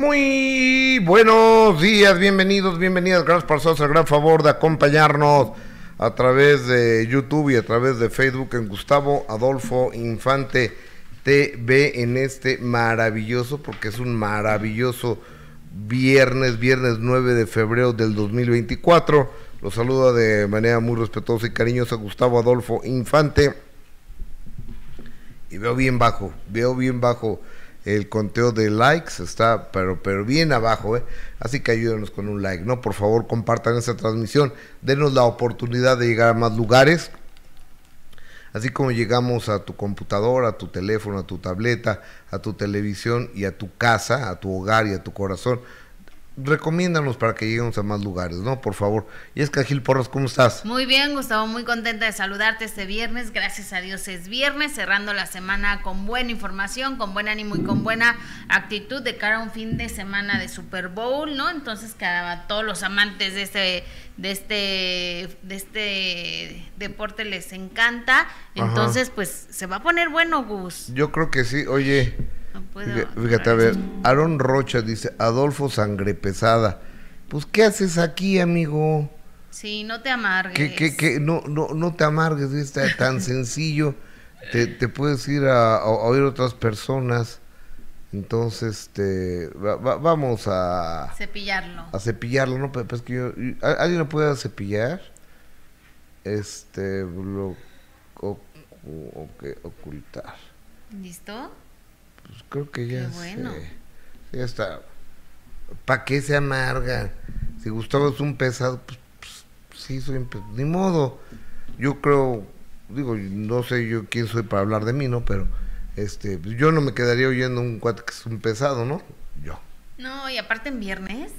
Muy buenos días, bienvenidos, bienvenidas. Gracias por el gran favor de acompañarnos a través de YouTube y a través de Facebook en Gustavo Adolfo Infante TV en este maravilloso, porque es un maravilloso viernes, viernes 9 de febrero del 2024. Los saluda de manera muy respetuosa y cariñosa Gustavo Adolfo Infante. Y veo bien bajo, veo bien bajo el conteo de likes está pero pero bien abajo, ¿eh? así que ayúdenos con un like, ¿no? Por favor, compartan esta transmisión, denos la oportunidad de llegar a más lugares. Así como llegamos a tu computadora, a tu teléfono, a tu tableta, a tu televisión y a tu casa, a tu hogar y a tu corazón, recomiéndanos para que lleguemos a más lugares, ¿no? Por favor. Y es que Gil Porras, ¿cómo estás? Muy bien, Gustavo, muy contenta de saludarte este viernes. Gracias a Dios es viernes, cerrando la semana con buena información, con buen ánimo y con buena actitud de cara a un fin de semana de Super Bowl, ¿no? Entonces, que a todos los amantes de este de este de este deporte les encanta. Entonces, pues se va a poner bueno, Gus. Yo creo que sí. Oye, Fíjate, a ver, Aaron Rocha dice, Adolfo Sangre Pesada. Pues, ¿qué haces aquí, amigo? Sí, no te amargues. Que, No, no, no te amargues, está tan sencillo. Te, te, puedes ir a, oír otras personas. Entonces, este, vamos a... Cepillarlo. A cepillarlo, ¿no? Pues que yo, ¿Alguien lo puede cepillar? Este, lo... O, ocultar. ¿Listo? Creo que ya, bueno. ya está. ¿Para qué se amarga? Si Gustavo es un pesado, pues, pues sí, soy un pesado. Ni modo. Yo creo, digo, no sé yo quién soy para hablar de mí, ¿no? Pero este, pues, yo no me quedaría oyendo un cuate que es un pesado, ¿no? Yo. No, y aparte en viernes,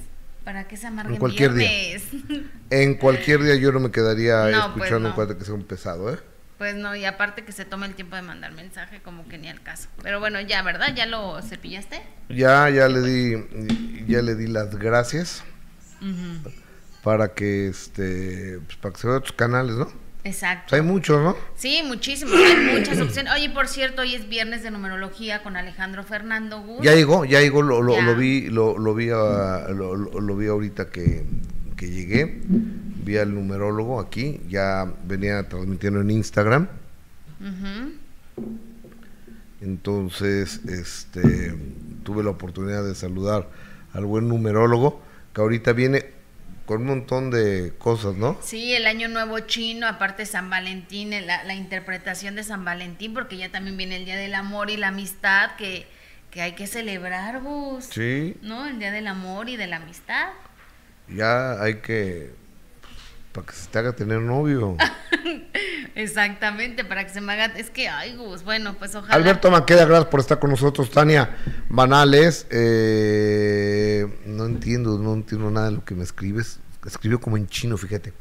¿para qué se amarga en cualquier viernes? Día. En cualquier día yo no me quedaría pues escuchando un cuate que sea un pesado, ¿eh? Pues no, y aparte que se tome el tiempo de mandar mensaje, como que ni al caso. Pero bueno, ya, ¿verdad? ¿Ya lo cepillaste? Ya, ya le di, ya le di las gracias para que este, pues, para que se vea otros canales, ¿no? Exacto. Pues hay muchos, ¿no? Sí, muchísimos, hay muchas opciones. Oye, por cierto, hoy es viernes de numerología con Alejandro Fernando Gus. Ya llegó, ya llegó, lo, lo, lo vi, lo, lo vi, lo, lo, vi ahorita que, que llegué vi al numerólogo aquí, ya venía transmitiendo en Instagram. Entonces, este, tuve la oportunidad de saludar al buen numerólogo, que ahorita viene con un montón de cosas, ¿no? Sí, el año nuevo chino, aparte San Valentín, la, la interpretación de San Valentín, porque ya también viene el Día del Amor y la Amistad, que, que hay que celebrar, vos. Sí. ¿No? El Día del Amor y de la Amistad. Ya hay que para que se te haga tener novio. Exactamente, para que se me haga. Es que, ay, Gus, bueno, pues ojalá. Alberto Maqueda, gracias por estar con nosotros. Tania Banales, eh, no entiendo, no entiendo nada de lo que me escribes. Escribió como en chino, fíjate.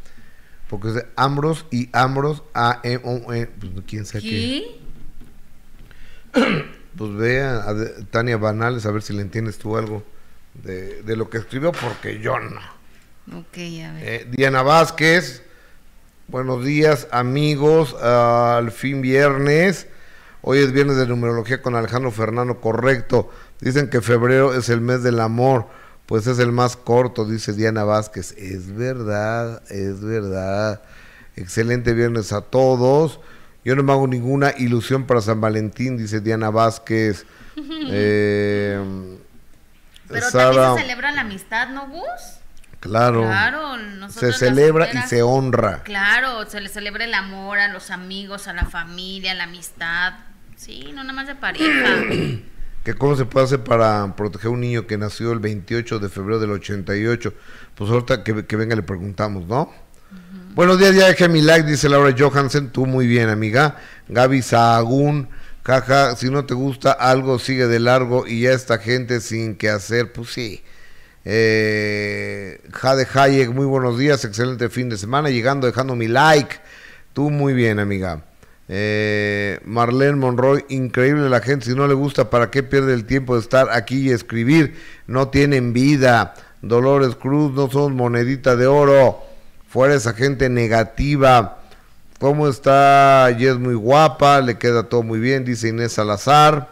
Porque es de Ambros y Ambros, A, E, O, E, pues quién sabe qué. pues vea a Tania Banales, a ver si le entiendes tú algo de, de lo que escribió, porque yo no. Ok, a ver. Eh, Diana Vázquez, buenos días amigos, al fin viernes. Hoy es viernes de numerología con Alejandro Fernando, correcto. Dicen que febrero es el mes del amor, pues es el más corto, dice Diana Vázquez. Es verdad, es verdad. Excelente viernes a todos. Yo no me hago ninguna ilusión para San Valentín, dice Diana Vázquez. eh, Pero también se celebra la amistad, ¿no, Gus? Claro. se celebra y se honra. Claro, se le celebra el amor a los amigos, a la familia, a la amistad. Sí, no nada más de pareja. ¿Que ¿Cómo se puede hacer para proteger a un niño que nació el 28 de febrero del 88? Pues ahorita que, venga le preguntamos, ¿no? Buenos días, ya dejé mi like, dice Laura Johansen. Tú muy bien, amiga. Gaby Sahagún, caja, si no te gusta algo, sigue de largo y ya esta gente sin que hacer, pues sí eh, Jade Hayek, muy buenos días, excelente fin de semana. Llegando, dejando mi like. Tú muy bien, amiga. Eh, Marlene Monroy, increíble la gente. Si no le gusta, ¿para qué pierde el tiempo de estar aquí y escribir? No tienen vida. Dolores Cruz, no son monedita de oro. Fuera esa gente negativa. ¿Cómo está? Y es muy guapa, le queda todo muy bien, dice Inés Salazar.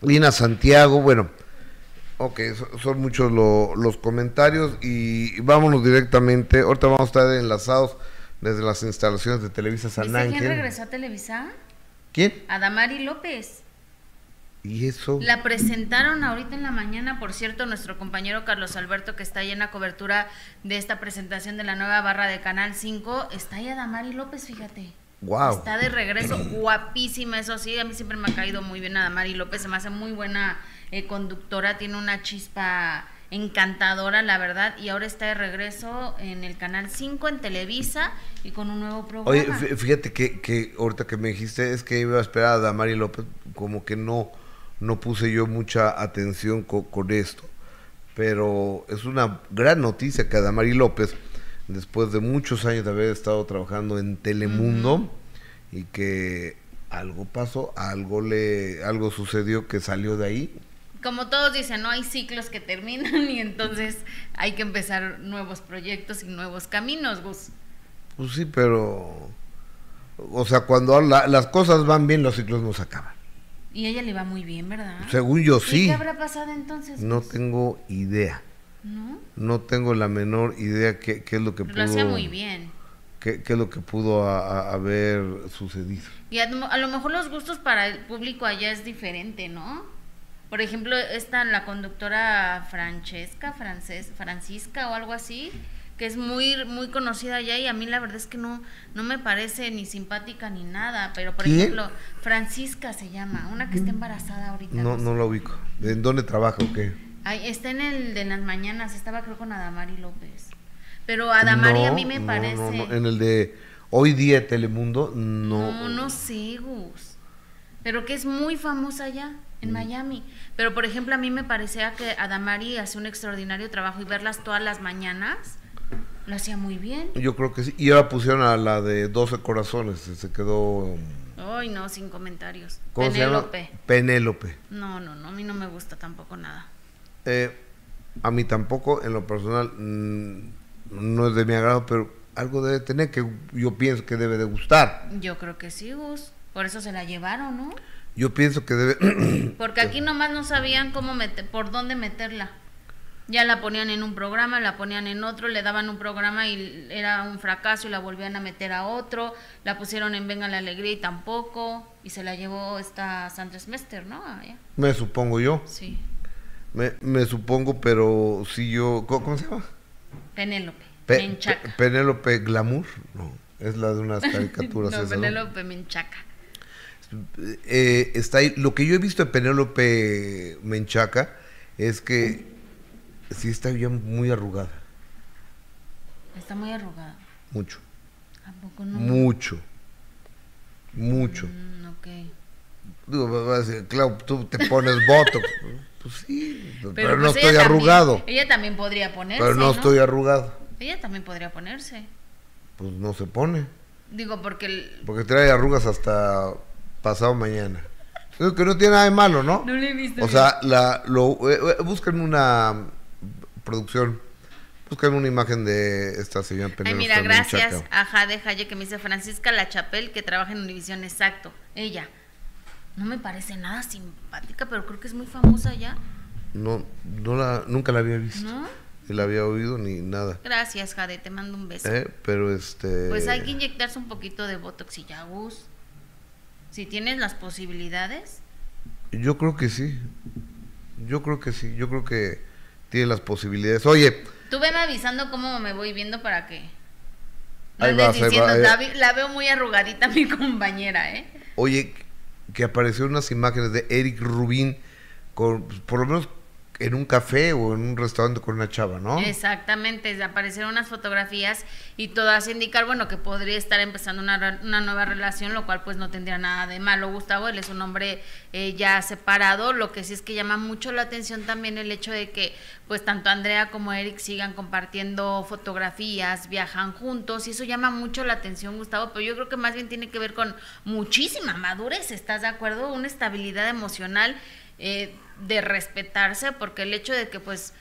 Lina Santiago, bueno, Ok, son muchos los comentarios y vámonos directamente. Ahorita vamos a estar enlazados desde las instalaciones de Televisa San Ángel. ¿Quién regresó a Televisa? ¿Quién? Adamari López. ¿Y eso? La presentaron ahorita en la mañana, por cierto, nuestro compañero Carlos Alberto, que está ahí en la cobertura de esta presentación de la nueva barra de Canal 5, está ahí Adamari López, fíjate. Wow. Está de regreso, guapísima, eso sí, a mí siempre me ha caído muy bien Adamari López, se me hace muy buena eh, conductora, tiene una chispa encantadora, la verdad, y ahora está de regreso en el Canal 5 en Televisa y con un nuevo programa. Oye, fíjate que, que ahorita que me dijiste es que iba a esperar a Damari López, como que no, no puse yo mucha atención con, esto, pero es una gran noticia que Damari López, después de muchos años de haber estado trabajando en Telemundo, y que algo pasó, algo le, algo sucedió que salió de ahí como todos dicen, no hay ciclos que terminan y entonces hay que empezar nuevos proyectos y nuevos caminos, Gus. Pues sí, pero, o sea, cuando las cosas van bien, los ciclos no se acaban. Y ella le va muy bien, ¿verdad? Según yo sí. ¿Qué habrá pasado entonces? No tengo idea. ¿No? No tengo la menor idea qué, qué es lo que pudo... Lo hacía muy bien. Qué, qué, es lo que pudo haber sucedido. Y a, a, lo mejor los gustos para el público allá es diferente, ¿no? Por ejemplo, esta, la conductora Francesca, Frances, Francisca o algo así, que es muy muy conocida allá y a mí la verdad es que no no me parece ni simpática ni nada, pero por ejemplo, Francisca se llama, una que está embarazada ahorita. No no la ubico. ¿En dónde trabaja o qué? Ahí, está en el de las mañanas, estaba creo con Adamari López. Pero Adamari a mí me parece En el de Hoy día Telemundo, no. No, no sé, Gus. Pero que es muy famosa allá en. Miami. Pero, por ejemplo, a mí me parecía que Adamari hacía un extraordinario trabajo y verlas todas las mañanas lo hacía muy bien. Yo creo que sí. Y ahora pusieron a la de 12 corazones, se quedó... Ay, no, sin comentarios. Penélope. Penélope. No, no, no, a mí no me gusta tampoco nada. Eh, a mí tampoco, en lo personal, mm, no es de mi agrado, pero algo debe tener que yo pienso que debe de gustar. Yo creo que sí, Gus. Por eso se la llevaron, ¿no? Yo pienso que debe... Porque aquí nomás no sabían cómo meter, por dónde meterla. Ya la ponían en un programa, la ponían en otro, le daban un programa y era un fracaso y la volvían a meter a otro. La pusieron en Venga la Alegría y tampoco. Y se la llevó esta Sandra Mester, ¿no? Me supongo yo. Sí. Me, me supongo, pero si yo... ¿Cómo, se llama? Penélope. Penélope Glamour. No, es la de unas caricaturas. no, Penélope Menchaca. Eh, está ahí. Lo que yo he visto de Penélope Menchaca es que sí está bien muy arrugada. Está muy arrugada. Mucho. ¿A poco no? Mucho. Mucho. Mm, ok. Digo, claro, tú te pones voto. Pues sí, pero, no pues estoy arrugado. ella también podría ponerse. Pero no, estoy arrugado. Ella también podría ponerse. Pues no se pone. Digo, porque. Porque trae arrugas hasta pasado mañana. Que no tiene nada de malo, ¿no? No lo he visto. O sea, la, lo, eh, eh, busquen una producción, busquen una imagen de esta señora Ay, mira, gracias a Jade Jaye que me dice Francisca La Chapel que trabaja en Univisión, exacto. Ella. No me parece nada simpática, pero creo que es muy famosa ya. No, no la, nunca la había visto. ¿No? Ni la había oído ni nada. Gracias, Jade, te mando un beso. Eh, pero este... Pues hay que inyectarse un poquito de Botox y ya, Gus. Si tienes las posibilidades. Yo creo que sí. Yo creo que sí. Yo creo que tiene las posibilidades. Oye. Tú veme avisando cómo me voy viendo para que. No diciendo, la, veo muy arrugadita mi compañera, ¿eh? Oye, que apareció unas imágenes de Eric Rubín con, pues, por lo menos en un café o en un restaurante con una chava, ¿no? Exactamente, aparecieron unas fotografías y todas indicar, bueno, que podría estar empezando una, una, nueva relación, lo cual pues no tendría nada de malo. Gustavo, él es un hombre eh, ya separado, lo que sí es que llama mucho la atención también el hecho de que pues tanto Andrea como Eric sigan compartiendo fotografías, viajan juntos y eso llama mucho la atención, Gustavo, pero yo creo que más bien tiene que ver con muchísima madurez, ¿estás de acuerdo? Una estabilidad emocional. Eh, de respetarse, porque el hecho de que pues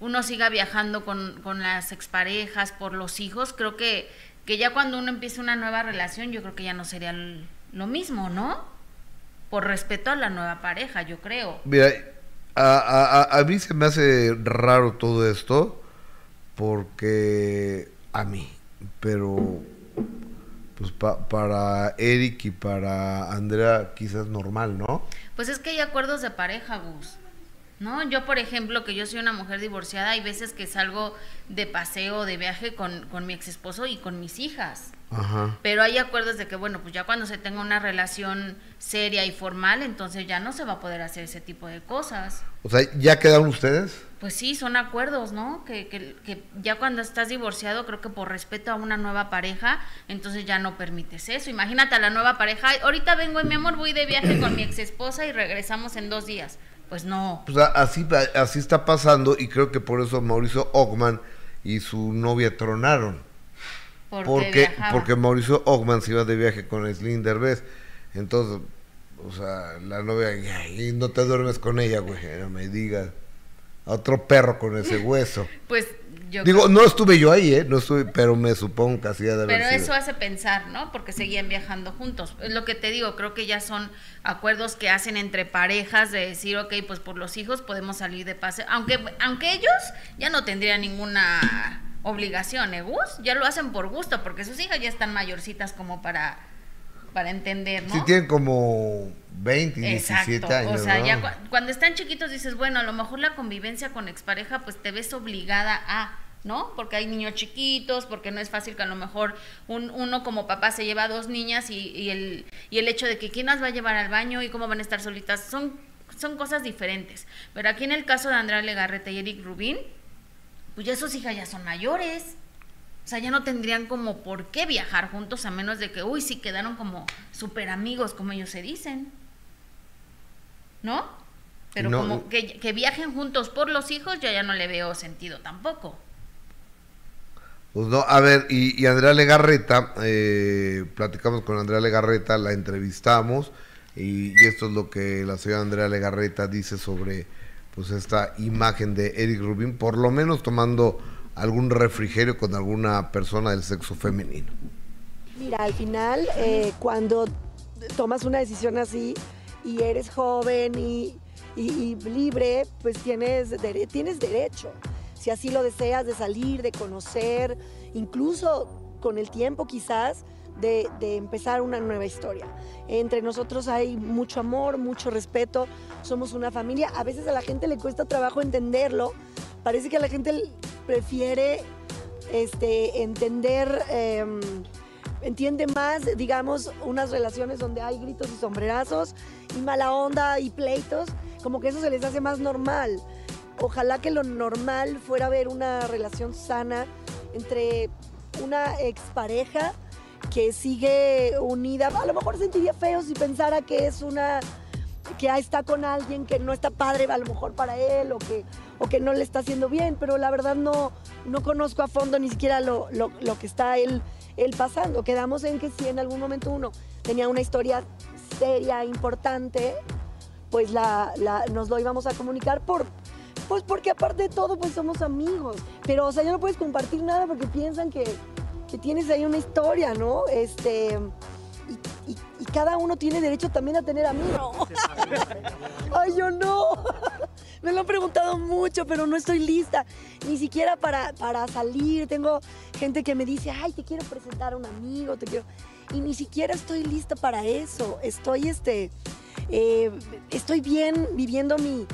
uno siga viajando con, con las exparejas, por los hijos, creo que, que ya cuando uno empieza una nueva relación, yo creo que ya no sería lo mismo, ¿no? Por respeto a la nueva pareja, yo creo. Mira, a, mí se me hace raro todo esto porque a mí, pero pues para Eric y para Andrea quizás normal, ¿no? Pues es que hay acuerdos de pareja, Gus. ¿No? Yo, por ejemplo, que yo soy una mujer divorciada, hay veces que salgo de paseo, de viaje con, con mi ex esposo y con mis hijas. Pero hay acuerdos de que, bueno, pues ya cuando se tenga una relación seria y formal, entonces ya no se va a poder hacer ese tipo de cosas. O sea, ¿ya quedaron ustedes? Pues sí, son acuerdos, ¿no? Que, que, que ya cuando estás divorciado, creo que por respeto a una nueva pareja, entonces ya no permites eso. Imagínate a la nueva pareja, ahorita vengo y mi amor, voy de viaje con mi ex esposa y regresamos en dos días. Pues no. Pues así, así está pasando y creo que por eso Mauricio Ockman y su novia tronaron porque, porque Mauricio Ogman se iba de viaje con Slinder Derbez. Entonces, o sea, la novia, y no te duermes con ella, güey, no me digas. otro perro con ese hueso. pues yo Digo, no estuve yo ahí, ¿eh? No estuve, pero me supongo que hacía de Pero eso hace pensar, ¿no? Porque seguían viajando juntos. Es lo que te digo, creo que ya son acuerdos que hacen entre parejas de decir, ok, pues por los hijos podemos salir de pase. Aunque, aunque ellos ya no tendrían ninguna obligación, ¿eh, Gus? Ya lo hacen por gusto, porque sus hijas ya están mayorcitas como para, para entender, ¿no? Sí, tienen como 20, 17 años. O sea, ya cuando están chiquitos dices, bueno, a lo mejor la convivencia con expareja, pues te ves obligada a. ¿no? Porque hay niños chiquitos, porque no es fácil que a lo mejor un, uno como papá se lleva a dos niñas y, y, el, y el hecho de que quién las va a llevar al baño y cómo van a estar solitas, son, son cosas diferentes. Pero aquí en el caso de Andrea Legarreta y Eric Rubín, pues ya sus hijas ya son mayores. O sea, ya no tendrían como por qué viajar juntos a menos de que, uy, sí quedaron como súper amigos, como ellos se dicen. ¿No? Pero como que, que, viajen juntos por los hijos, ya ya no le veo sentido tampoco. Pues no, a ver, y, y Andrea Legarreta, eh, platicamos con Andrea Legarreta, la entrevistamos, y, y, esto es lo que la señora Andrea Legarreta dice sobre pues esta imagen de Eric Rubin, por lo menos tomando algún refrigerio con alguna persona del sexo femenino. Mira, al final, eh, cuando tomas una decisión así y eres joven y, libre, pues tienes, tienes derecho, si así lo deseas, de salir, de conocer, incluso con el tiempo quizás, de, empezar una nueva historia. Entre nosotros hay mucho amor, mucho respeto, somos una familia. A veces a la gente le cuesta trabajo entenderlo. Parece que la gente prefiere este, entender, em, entiende más, digamos, unas relaciones donde hay gritos y sombrerazos y mala onda y pleitos, como que eso se les hace más normal. Ojalá que lo normal fuera ver una relación sana entre una expareja que sigue unida. A lo mejor sentiría feo si pensara que es una que está con alguien que no está padre a lo mejor para él o que, o que no le está haciendo bien, pero la verdad no, no conozco a fondo ni siquiera lo, que está él, pasando. Quedamos en que si en algún momento uno tenía una historia seria, importante, pues la, nos lo íbamos a comunicar por, pues porque aparte de todo, pues somos amigos. Pero, o sea, ya no puedes compartir nada porque piensan que, que tienes ahí una historia, ¿no? Este, y, cada uno tiene derecho también a tener amigos. Ay, yo no. Me lo han preguntado mucho, pero no estoy lista. Ni siquiera para, para salir. Tengo gente que me dice, ay, te quiero presentar a un amigo, te quiero. Y ni siquiera estoy lista para eso. Estoy, este, eh, estoy bien viviendo mi,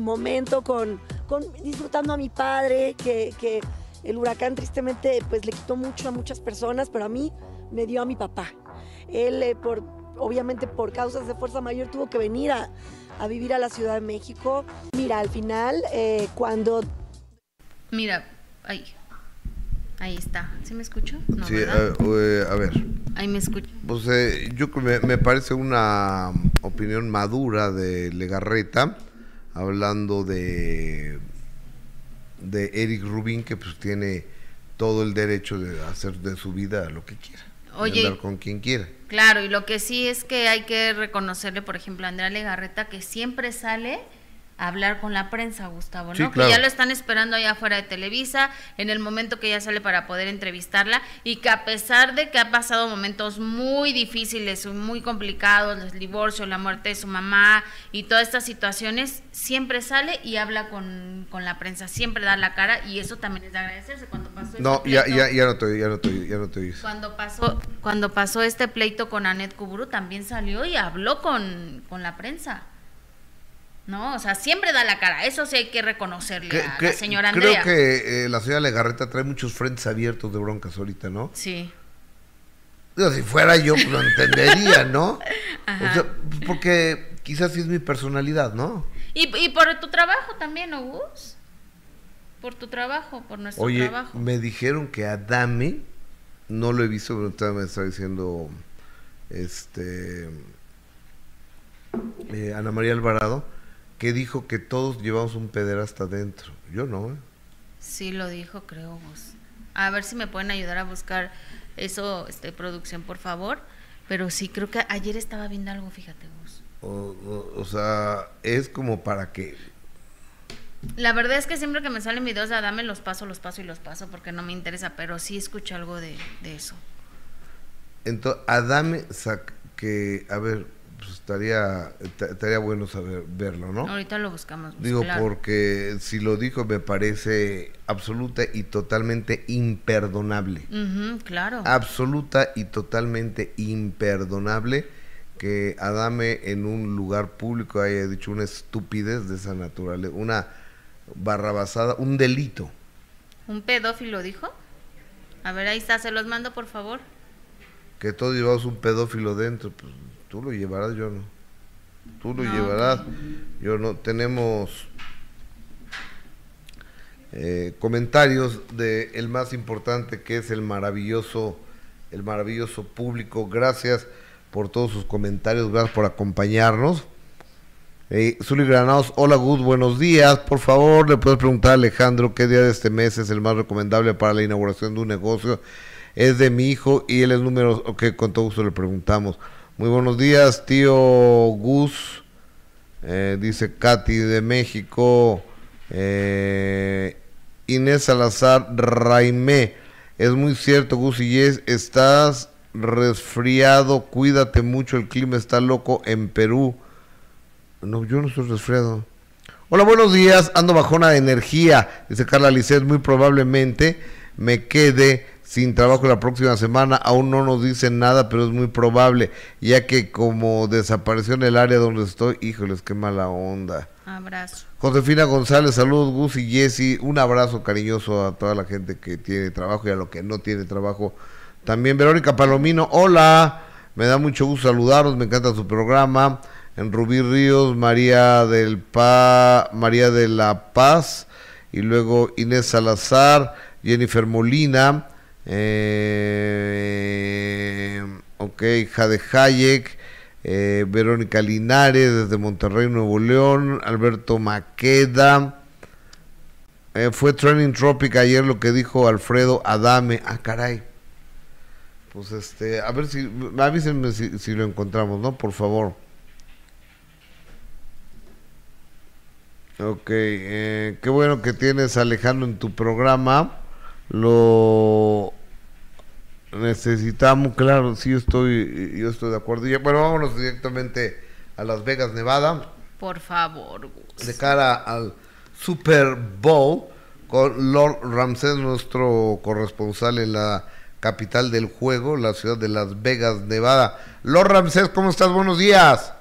momento con, con, disfrutando a mi padre, que, que el huracán tristemente pues le quitó mucho a muchas personas, pero a mí me dio a mi papá. Él, eh, por, obviamente por causas de fuerza mayor, tuvo que venir a, vivir a la Ciudad de México. Mira, al final, eh, cuando... Mira, ahí. Ahí está. ¿Sí me escucho? sí, eh, a ver. Ahí me escucho. Pues yo me, me parece una opinión madura de Legarreta, hablando de de Eric Rubin, que pues tiene todo el derecho de hacer de su vida lo que quiera. Oye, con quien quiera. Claro, y lo que sí es que hay que reconocerle, por ejemplo, a Andrea Legarreta, que siempre sale hablar con la prensa, Gustavo, ¿no? Que ya lo están esperando allá afuera de Televisa, en el momento que ya sale para poder entrevistarla, y que a pesar de que ha pasado momentos muy difíciles, muy complicados, el divorcio, la muerte de su mamá y todas estas situaciones, siempre sale y habla con, la prensa, siempre da la cara, y eso también es de agradecerse. Cuando pasó este no, ya, ya, ya no te ya no te ya no te Cuando pasó, cuando pasó este pleito con Anet Kuburu, también salió y habló con, con la prensa. ¿No? O sea, siempre da la cara, eso sí hay que reconocerle a la señora Andrea. Creo que eh, la señora Legarreta trae muchos frentes abiertos de broncas ahorita, ¿no? Sí. si fuera yo, pues, lo entendería, ¿no? porque quizás sí es mi personalidad, ¿no? Y, y por tu trabajo también, ¿no, Gus? Por tu trabajo, por nuestro Oye, trabajo. me dijeron que Adame, no lo he visto, pero me está diciendo, este, eh, Ana María Alvarado, que dijo que todos llevamos un pederasta adentro. Yo no, ¿eh? Sí lo dijo, creo vos. A ver si me pueden ayudar a buscar eso, este, producción, por favor. Pero sí, creo que ayer estaba viendo algo, fíjate vos. O, sea, es como para que... La verdad es que siempre que me salen videos de Adame los paso, los paso y los paso porque no me interesa, pero sí escucho algo de, de eso. Entonces, Adame, que, a ver, pues, estaría, estaría bueno saber verlo, ¿no? Ahorita lo buscamos. Digo, porque si lo dijo me parece absoluta y totalmente imperdonable. claro. Absoluta y totalmente imperdonable que Adame en un lugar público haya dicho una estupidez de esa naturaleza, una barrabasada, un delito. ¿Un pedófilo dijo? A ver, ahí está, se los mando por favor. Que todos llevamos un pedófilo dentro, pues Tú lo llevarás, yo no. Tú lo llevarás, yo no. Tenemos eh, comentarios de el más importante que es el maravilloso, el maravilloso público. Gracias por todos sus comentarios, gracias por acompañarnos. Eh, Zuli Granados, hola Gus, buenos días. Por favor, le puedes preguntar a Alejandro qué día de este mes es el más recomendable para la inauguración de un negocio. Es de mi hijo y él es número. Ok, con todo gusto le preguntamos. Muy buenos días, tío Gus. Eh, dice Katy de México. Eh, Inés Salazar Raimé. Es muy cierto, Gus y Yes, estás resfriado. Cuídate mucho, el clima está loco en Perú. No, yo no estoy resfriado. Hola, buenos días. Ando bajona de energía. Dice Carla Lisset, muy probablemente me quede sin trabajo la próxima semana. Aún no nos dicen nada, pero es muy probable, ya que como desapareció en el área donde estoy, híjoles, qué mala onda. Abrazo. Josefina González, saludos Gus y Jessy, un abrazo cariñoso a toda la gente que tiene trabajo y a lo que no tiene trabajo. También Verónica Palomino, hola, me da mucho gusto saludaros, me encanta su programa. En Rubí Ríos, María del Pa, María de la Paz, y luego Inés Salazar, Jennifer Molina, eh, ok, Jade Hayek, eh, Verónica Linares desde Monterrey, Nuevo León, Alberto Maqueda. Eh, fue Training Tropic ayer lo que dijo Alfredo Adame. Ah, caray. Pues este, a ver si, avísenme si, si lo encontramos, ¿no? Por favor. Ok, eh, qué bueno que tienes Alejandro en tu programa lo necesitamos, claro, sí estoy, yo estoy de acuerdo. Y, bueno, vámonos directamente a Las Vegas, Nevada. Por favor, De cara al Super Bowl con Lord Ramsés, nuestro corresponsal en la capital del juego, la ciudad de Las Vegas, Nevada. Lord Ramsés, ¿cómo estás? Buenos días.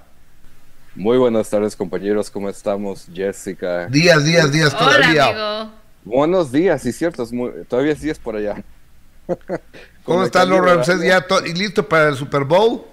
Muy buenas tardes, compañeros. ¿Cómo estamos, Jessica? Días, días, días todavía. Amigo. Buenos días, sí, cierto, todavía sí es por allá. ¿Cómo está Lord Ramsés? ¿Ya listo para el Super Bowl?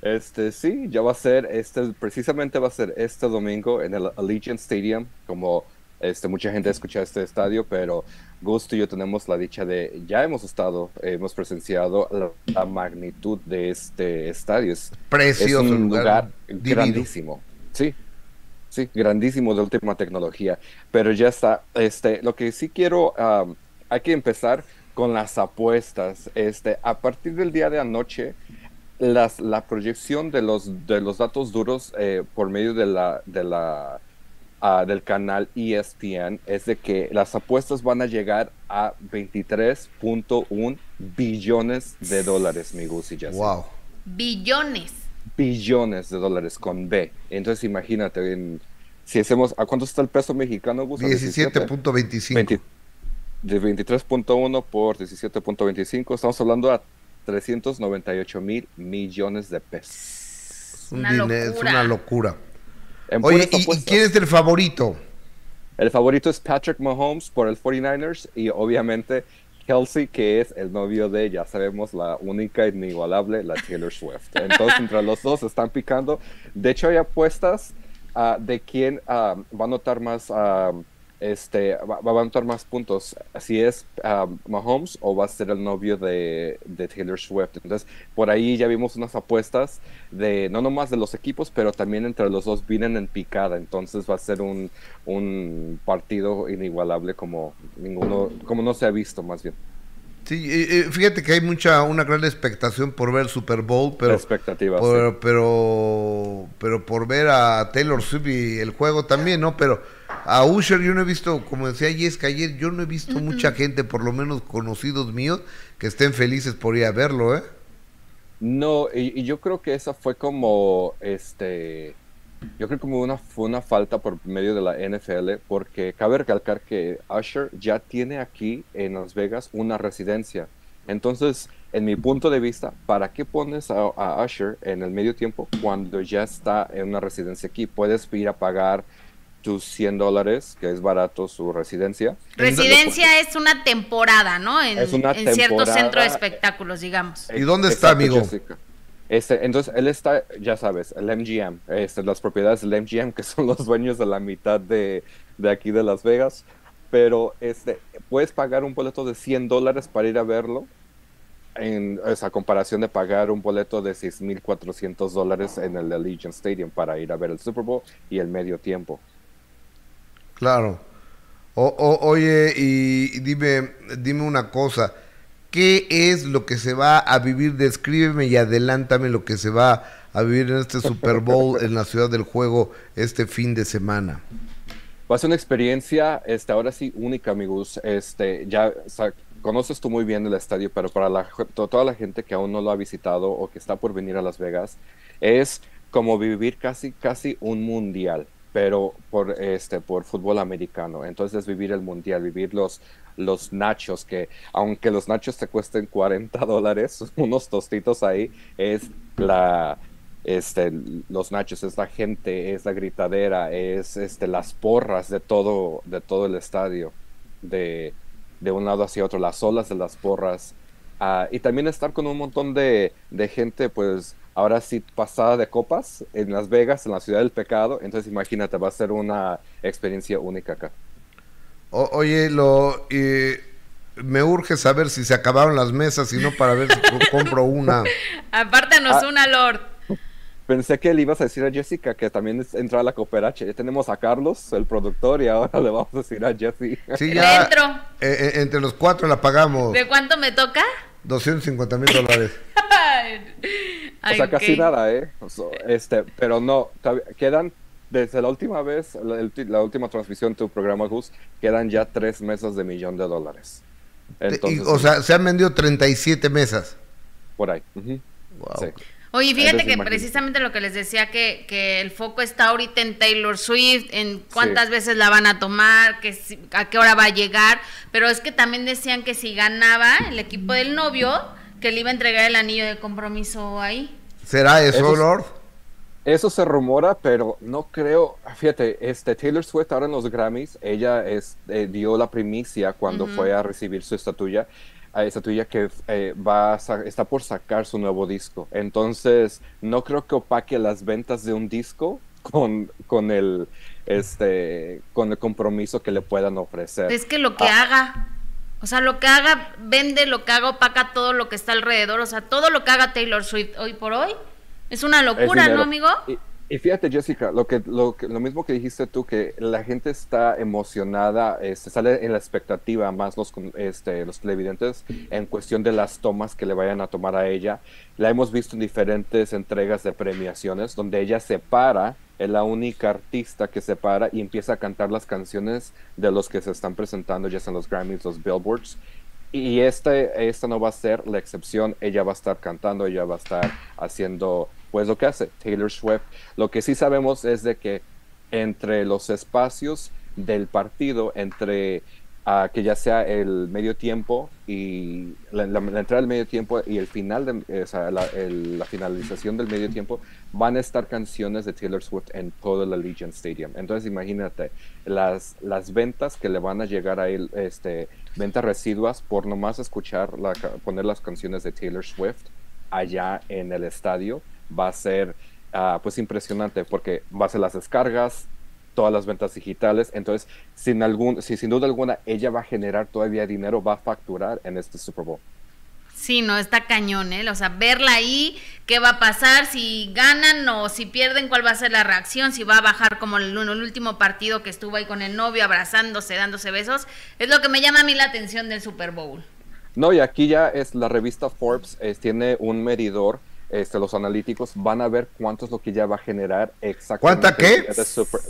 Este, sí, ya va a ser, este, precisamente va a ser este domingo en el Allegiant Stadium, como este, mucha gente ha escuchado este estadio, pero Gusto y yo tenemos la dicha de, ya hemos estado, hemos presenciado la, magnitud de este estadio. Es, Precioso. Es un lugar grandísimo. Sí, sí, grandísimo de última tecnología. Pero ya está. Este, lo que sí quiero, hay que empezar con las apuestas. Este, a partir del día de anoche, las, la proyección de los, de los datos duros eh, por medio de la, de la ah, del canal ESPN es de que las apuestas van a llegar a 23.1 billones de dólares, mi Gus y Jesse. Wow. Billones. Billones de dólares con B. Entonces imagínate, en- si hacemos, ¿a cuánto está el peso mexicano, Gus? ¿A 17.25. 20 de 23.1 por 17.25, estamos hablando a 398 mil millones de pesos. Es, un Una es locura. una locura. En Oye, ¿y- ¿y, apuestas, quién es el favorito? El favorito es Patrick Mahomes por el 49ers y obviamente Kelsey, que es el novio de, ya sabemos, la única inigualable, la Taylor Swift. Entonces, entre los dos están picando. De hecho, hay apuestas ah, de quién ah, va a anotar más, ah, este, va, va a anotar más puntos, si es ah, Mahomes o va a ser el novio de, de Taylor Swift. Entonces, por ahí ya vimos unas apuestas de, no nomás de los equipos, pero también entre los dos vienen en picada. Entonces, va a ser un, un partido inigualable como ninguno, como no se ha visto más bien. Sí, eh, fíjate que hay mucha, una gran expectación por ver Super Bowl, pero, expectativas. por, pero, pero por ver a Taylor Swift y el juego también, ¿no? Pero a Usher yo no he visto, como decía Jessica ayer, yo no he visto mucha gente, por lo menos conocidos míos, que estén felices por ir a verlo, ¿eh? No, y, y yo creo que esa fue como, este, yo creo como una, fue una falta por medio de la NFL, porque cabe recalcar que Usher ya tiene aquí en Las Vegas una residencia. Entonces, en mi punto de vista, ¿para qué pones a, a Usher en el medio tiempo cuando ya está en una residencia aquí? Puedes ir a pagar tus 100 dólares, que es barato su residencia. Residencia es una temporada, ¿no? En, Es una en cierto centro de espectáculos, digamos. ¿Y dónde está, amigo? Jessica. Este, entonces, él está, ya sabes, el MGM, este, las propiedades del MGM, que son los dueños de la mitad de, aquí de Las Vegas. Pero este, puedes pagar un boleto de 100 dólares para ir a verlo, en esa comparación de pagar un boleto de 6.400 dólares en el Allegiant Stadium para ir a ver el Super Bowl y el medio tiempo. Claro. Oye, y dime, dime una cosa. ¿Qué es lo que se va a vivir? Descríbeme y adelántame lo que se va a vivir en este Super Bowl en la ciudad del juego este fin de semana. Va a ser una experiencia, este, ahora sí, única, amigos. Este, ya conoces tú muy bien el estadio, pero para la, to- toda la gente que aún no lo ha visitado o que está por venir a Las Vegas, es como vivir casi, casi un mundial, pero por, este, por fútbol americano. Entonces, vivir el mundial, vivir los, los nachos, que aunque los nachos te cuesten 40 dólares, unos tostitos ahí, es la, este, los nachos, es la gente, es la gritadera, es este, las porras de todo, de todo el estadio, de, de un lado hacia otro, las olas de las porras. ah, y también estar con un montón de, de gente, pues ahora sí pasada de copas en Las Vegas, en la ciudad del pecado. Entonces imagínate, va a ser una experiencia única acá. O- oye, lo eh, me urge saber si se acabaron las mesas y no para ver si co- compro una. Apártanos Ah. una, Lord. Pensé que le ibas a decir a Jessica que también es- entra a la cooperacha. Ya tenemos a Carlos, el productor, y ahora le vamos a decir a Jessie. Sí, ya Dentro. eh, eh, entre los cuatro la pagamos. ¿De cuánto me toca? 250 mil dólares. O Ay, sea, casi nada, ¿eh? O sea, este, pero no, todavía- quedan, desde la última vez, la, el- la última transmisión de tu programa, Gus, quedan ya tres mesas de millón de dólares. Y, Entonces, o sea, se han vendido 37 mesas. por ahí. Wow. Sí. Oye, fíjate Entonces, que imagínate. precisamente lo que les decía, que, que el foco está ahorita en Taylor Swift, en cuántas Sí. veces la van a tomar, que si- a qué hora va a llegar, pero es que también decían que si ganaba el equipo del novio, que le iba a entregar el anillo de compromiso ahí. ¿Será eso, Eso es- Lord? Eso se rumora, pero no creo. Fíjate, este Taylor Swift ahora en los Grammys, ella es, eh, dio la primicia cuando Ujú. fue a recibir su estatuilla, a estatuilla que eh, va a está por sacar su nuevo disco. Entonces, no creo que opaque las ventas de un disco con, con el este con el compromiso que le puedan ofrecer. Es que lo que Ah. haga, o sea, lo que haga, vende, lo que haga, opaca todo lo que está alrededor, o sea, todo lo que haga Taylor Swift hoy por hoy, es una locura. ¿no, amigo? Y, y fíjate, Jessica, lo que, lo lo mismo que dijiste tú, que la gente está emocionada, este, sale en la expectativa más los, este, los televidentes en cuestión de las tomas que le vayan a tomar a ella. La hemos visto en diferentes entregas de premiaciones donde ella se para es la única artista que se para y empieza a cantar las canciones de los que se están presentando ya sean los Grammys, los Billboards. Y esta, esta no va a ser la excepción, ella va a estar cantando, ella va a estar haciendo pues lo que hace Taylor Swift. Lo que sí sabemos es de que entre los espacios del partido, entre que ya sea el medio tiempo y la, entrada del medio tiempo y el final, de, la, finalización del medio tiempo, van a estar canciones de Taylor Swift en todo el Allegiant Stadium. Entonces imagínate las, las ventas que le van a llegar a él, este, ventas residuas por nomás escuchar, poner las canciones de Taylor Swift allá en el estadio, va a ser uh, pues impresionante porque va a ser las descargas, todas las ventas digitales. Entonces, sin, algún, si sin duda alguna ella va a generar todavía dinero, va a facturar en este Super Bowl. Sí, no, está cañón, ¿eh? O sea, verla ahí, qué va a pasar, si ganan o si pierden, cuál va a ser la reacción, si va a bajar como el, el último partido que estuvo ahí con el novio, abrazándose, dándose besos, es lo que me llama a mí la atención del Super Bowl. No, y aquí ya es la revista Forbes, tiene un medidor este, los analíticos van a ver cuánto es lo que ya va a generar exactamente. ¿Cuánta qué?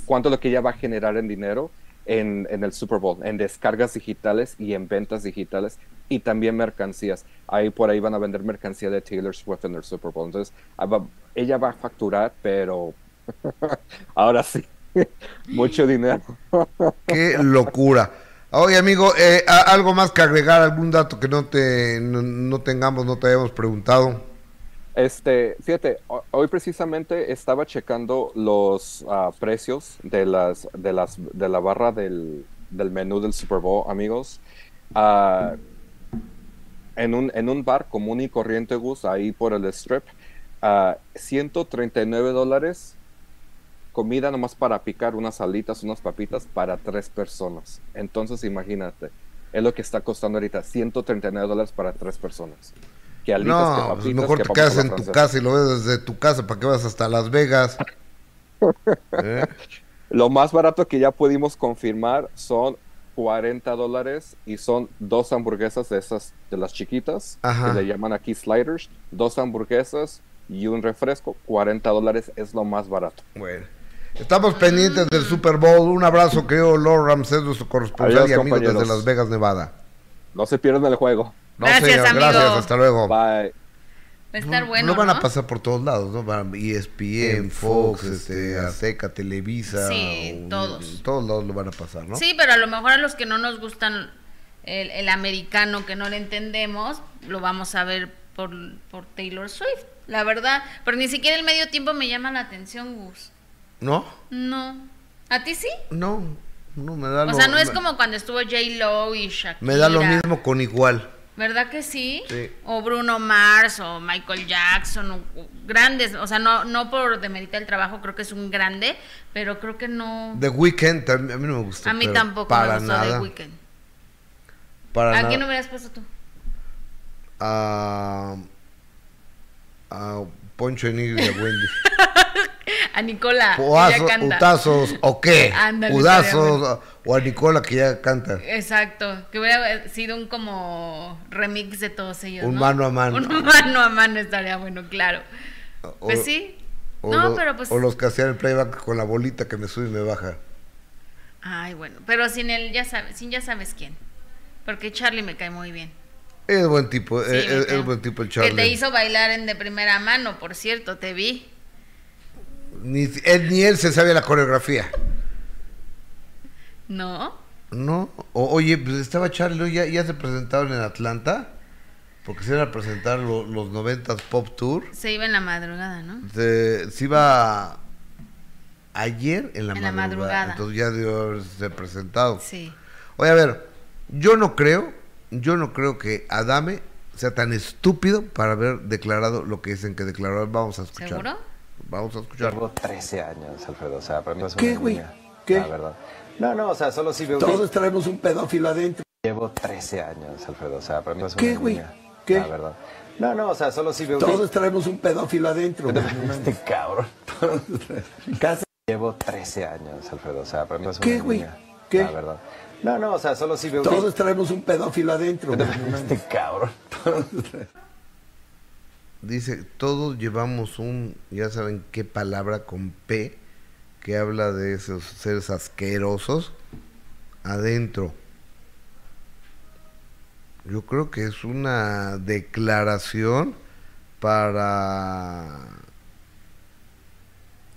cuánto es lo que ya va a generar en dinero en, en, el Super Bowl, en descargas digitales y en ventas digitales y también mercancías. Ahí por ahí van a vender mercancía de Taylor Swift en el Super Bowl. Entonces, ah, ella va a facturar, pero ahora sí, mucho dinero. qué locura. Oye, amigo, eh, ¿algo más que agregar? ¿Algún dato que no, te, no tengamos, no te hayamos preguntado? Este, fíjate, hoy precisamente estaba checando los ah, precios de las, de las, de la barra del, del menú del Super Bowl, amigos. Uh, en, un, en un bar común y corriente, Gus, ahí por el strip, uh, 139 dólares comida nomás para picar unas alitas, unas papitas para tres personas. Entonces, imagínate, es lo que está costando ahorita, 139 dólares para tres personas no, pues mejor te quedas en tu casa y lo ves desde tu casa para que vas hasta Las Vegas. ¿Eh? Lo más barato que ya pudimos confirmar son 40 dólares y son dos hamburguesas de esas, de las chiquitas, que le llaman aquí sliders, dos hamburguesas y un refresco, 40 dólares es lo más barato. Bueno. Estamos pendientes del Super Bowl. Un abrazo, creo, Lord Ramsey, nuestro corresponsal y amigo desde Las Vegas, Nevada. No se pierdan el juego gracias, Gracias, hasta luego. Bye. Va a estar bueno. No van a pasar por todos lados, ¿no? Van ESPN, Fox, este, Azteca, Televisa. Sí, todos. Todos lados lo van a pasar, ¿no? Sí, pero a lo mejor a los que no nos gustan el, el americano, que no le entendemos, lo vamos a ver por, por Taylor Swift, la verdad. Pero ni siquiera el medio tiempo me llama la atención, Gus. ¿No? No. ¿A ti sí? No, no me da o lo O sea, no es como cuando estuvo J. Lo y Shakira. Me da lo mismo con igual. ¿Verdad que sí? Sí. O Bruno Mars o Michael Jackson, grandes, o sea, no no por demeritar el trabajo, creo que es un grande, pero creo que no. The Weeknd, a mí no me gustó. A mí tampoco me gustó The Weeknd. Para ¿A quién no hubieras puesto tú? A, a Poncho Enigma y a Wendy. a Nicola. Utazos, ¿o qué? Udazos o a Nicola que ya canta. Exacto, que hubiera sido un como remix de todos ellos. Un mano a mano. Un mano a mano estaría bueno, claro. pues sí. no, pero pues. O los que hacían el playback con la bolita que me sube y me baja. Ay, bueno, pero sin el, ya sabes, sin ya sabes quién. Porque Charlie me cae muy bien. Es buen tipo, es, buen tipo el Charlie. Que te hizo bailar en de primera mano, por cierto, te vi. Ni él, ni él se sabía la coreografía. No. No. oye, pues estaba Charlie, ¿ya, ya se presentaron en Atlanta? Porque se iban a presentar los 90 Pop Tour. Se iba en la madrugada, ¿no? Se, iba ayer en la, en madrugada. la madrugada. Entonces ya debió haberse presentado. Sí. Oye, a ver, yo no creo, yo no creo que Adame sea tan estúpido para haber declarado lo que dicen que declaró. Vamos a escuchar. ¿Seguro? Vamos a escuchar. Llevo 13 años, Alfredo. O sea, para mí es ¿Qué, güey? ¿Qué? La verdad. No, no, o sea, solo si veo. Todos traemos un pedófilo adentro. Llevo 13 años, Alfredo. O sea, para mí es ¿Qué, güey? ¿Qué? La verdad. No, no, o sea, solo si veo. Todos traemos un pedófilo adentro. este cabrón. Llevo 13 años, Alfredo. O sea, para mí es ¿Qué, güey? ¿Qué? La verdad. No, no, o sea, solo si veo. Todos traemos un pedófilo adentro. este cabrón. Dice, todos llevamos un, ya saben qué palabra con P, que habla de esos seres asquerosos adentro. Yo creo que es una declaración para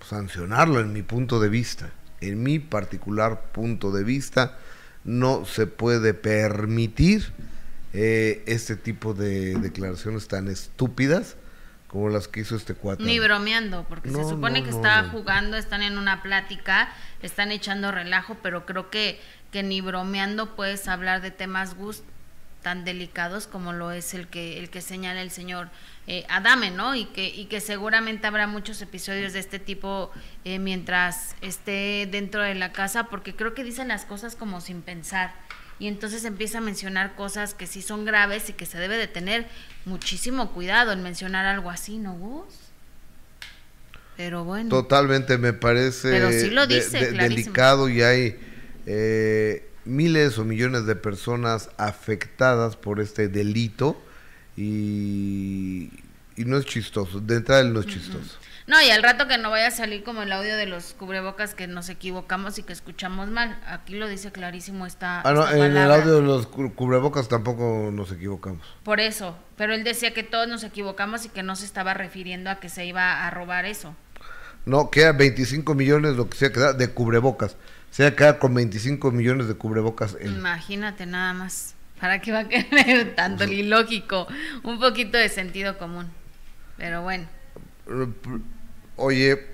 sancionarlo en mi punto de vista. En mi particular punto de vista, no se puede permitir eh, este tipo de declaraciones tan estúpidas como las que hizo este cuate. Ni bromeando, porque se supone no, que no, está jugando, están en una plática, están echando relajo, pero creo que, que ni bromeando puedes hablar de temas Gus tan delicados como lo es el que el que señala el señor eh, Adame, ¿no? Y que y que seguramente habrá muchos episodios de este tipo eh, mientras esté dentro de la casa, porque creo que dicen las cosas como sin pensar y entonces empieza a mencionar cosas que sí son graves y que se debe de tener muchísimo cuidado en mencionar algo así, ¿no, Gus? Pero bueno. Totalmente me parece Pero sí lo dice, de- delicado y hay eh, miles o millones de personas afectadas por este delito y, y no es chistoso. De entrada él no es chistoso. No, y al rato que no vaya a salir como el audio de los cubrebocas que nos equivocamos y que escuchamos mal. Aquí lo dice clarísimo esta, Ah, no, esta en el audio de los cu- cubrebocas tampoco nos equivocamos. Por eso, pero él decía que todos nos equivocamos y que no se estaba refiriendo a que se iba a robar eso. No, queda 25 millones lo que sea que da de cubrebocas. Se va a quedar con 25 millones de cubrebocas. él. Imagínate nada más. ¿Para qué va a querer tanto el ilógico? Un poquito de sentido común. Pero bueno. Oye,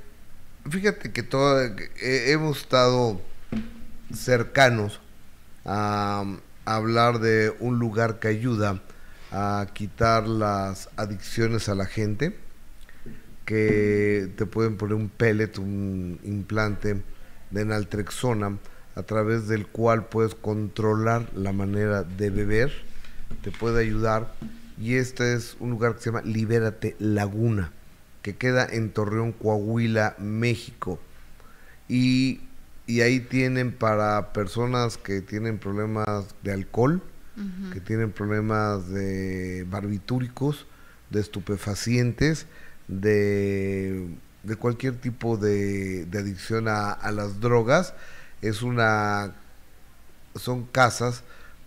fíjate que todo, hemos estado cercanos a, a hablar de un lugar que ayuda a quitar las adicciones a la gente, que te pueden poner un pellet, un implante de naltrexona, a través del cual puedes controlar la manera de beber, te puede ayudar. Y este es un lugar que se llama Libérate Laguna, que queda en Torreón, Coahuila, México. Y, y ahí tienen para personas que tienen problemas de alcohol, que tienen problemas de barbitúricos, de estupefacientes, de, de cualquier tipo de, de adicción a, a las drogas. Es una son casas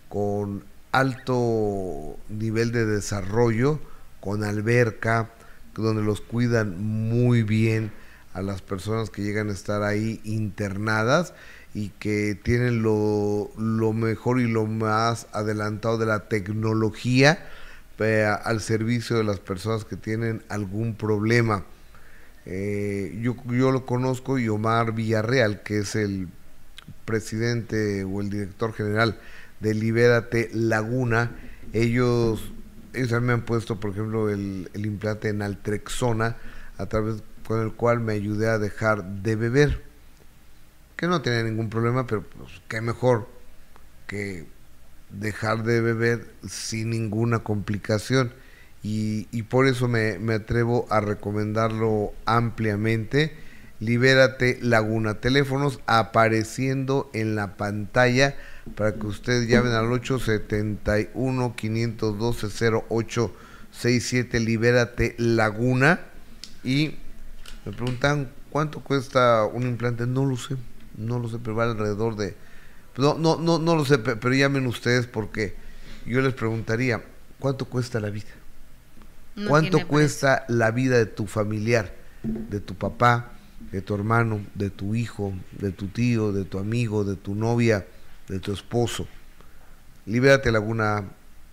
con alto nivel de desarrollo, con alberca, donde los cuidan muy bien a las personas que llegan a estar ahí internadas y que tienen lo, lo mejor y lo más adelantado de la tecnología eh, al servicio de las personas que tienen algún problema. Eh, yo, yo lo conozco y Omar Villarreal, que es el presidente o el director general de Libérate Laguna, ellos, ellos me han puesto, por ejemplo, el, el implante en Altrexona, a través con el cual me ayudé a dejar de beber, que no tenía ningún problema, pero pues, qué mejor que dejar de beber sin ninguna complicación. Y, y por eso me, me atrevo a recomendarlo ampliamente. Libérate Laguna. Teléfonos apareciendo en la pantalla para que ustedes llamen al 871 512 0867 Libérate Laguna. Y me preguntan cuánto cuesta un implante. No lo sé, no lo sé, pero vale alrededor de. No, no, no, no lo sé, pe- pero llamen ustedes porque yo les preguntaría cuánto cuesta la vida. no ¿Cuánto cuesta la vida de tu familiar, de tu papá, de tu hermano, de tu hijo, de tu tío, de tu amigo, de tu novia, de tu esposo? Libérate Laguna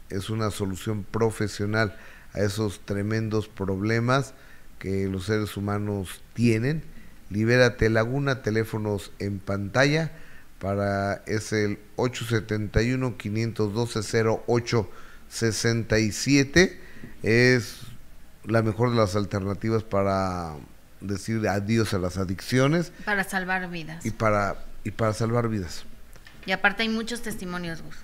es una solución profesional a esos tremendos problemas que los seres humanos tienen. Libérate Laguna, teléfonos en pantalla para es el 871 512 0867 es la mejor de las alternativas para decir adiós a las adicciones Para salvar vidas. y para y para salvar vidas, Y aparte hay muchos testimonios, Gus.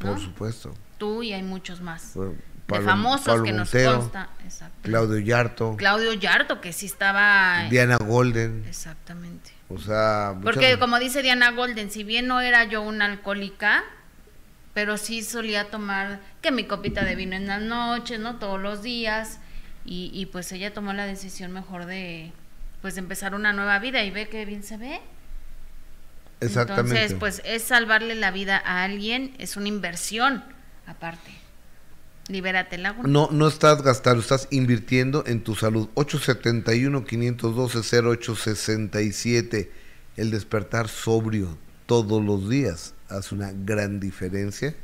¿no? por supuesto. Tú y hay muchos más. Bueno, de famosos Pablo que nos Montero, consta. Exacto. Claudio Yarto, Claudio Yarto, que sí estaba. Diana Golden, Exactamente. o sea, muchas- Porque como dice Diana Golden, si bien no era yo una alcohólica, pero sí solía tomar que mi copita de vino en las noches, ¿no? Todos los días. Y, y pues ella tomó la decisión mejor de, pues empezar una nueva vida y ve que bien se ve. Exactamente. Entonces, pues es salvarle la vida a alguien, es una inversión aparte. Libérate el agua. No, no estás gastando, estás invirtiendo en tu salud. 871-512-0867. El despertar sobrio todos los días hace una gran diferencia.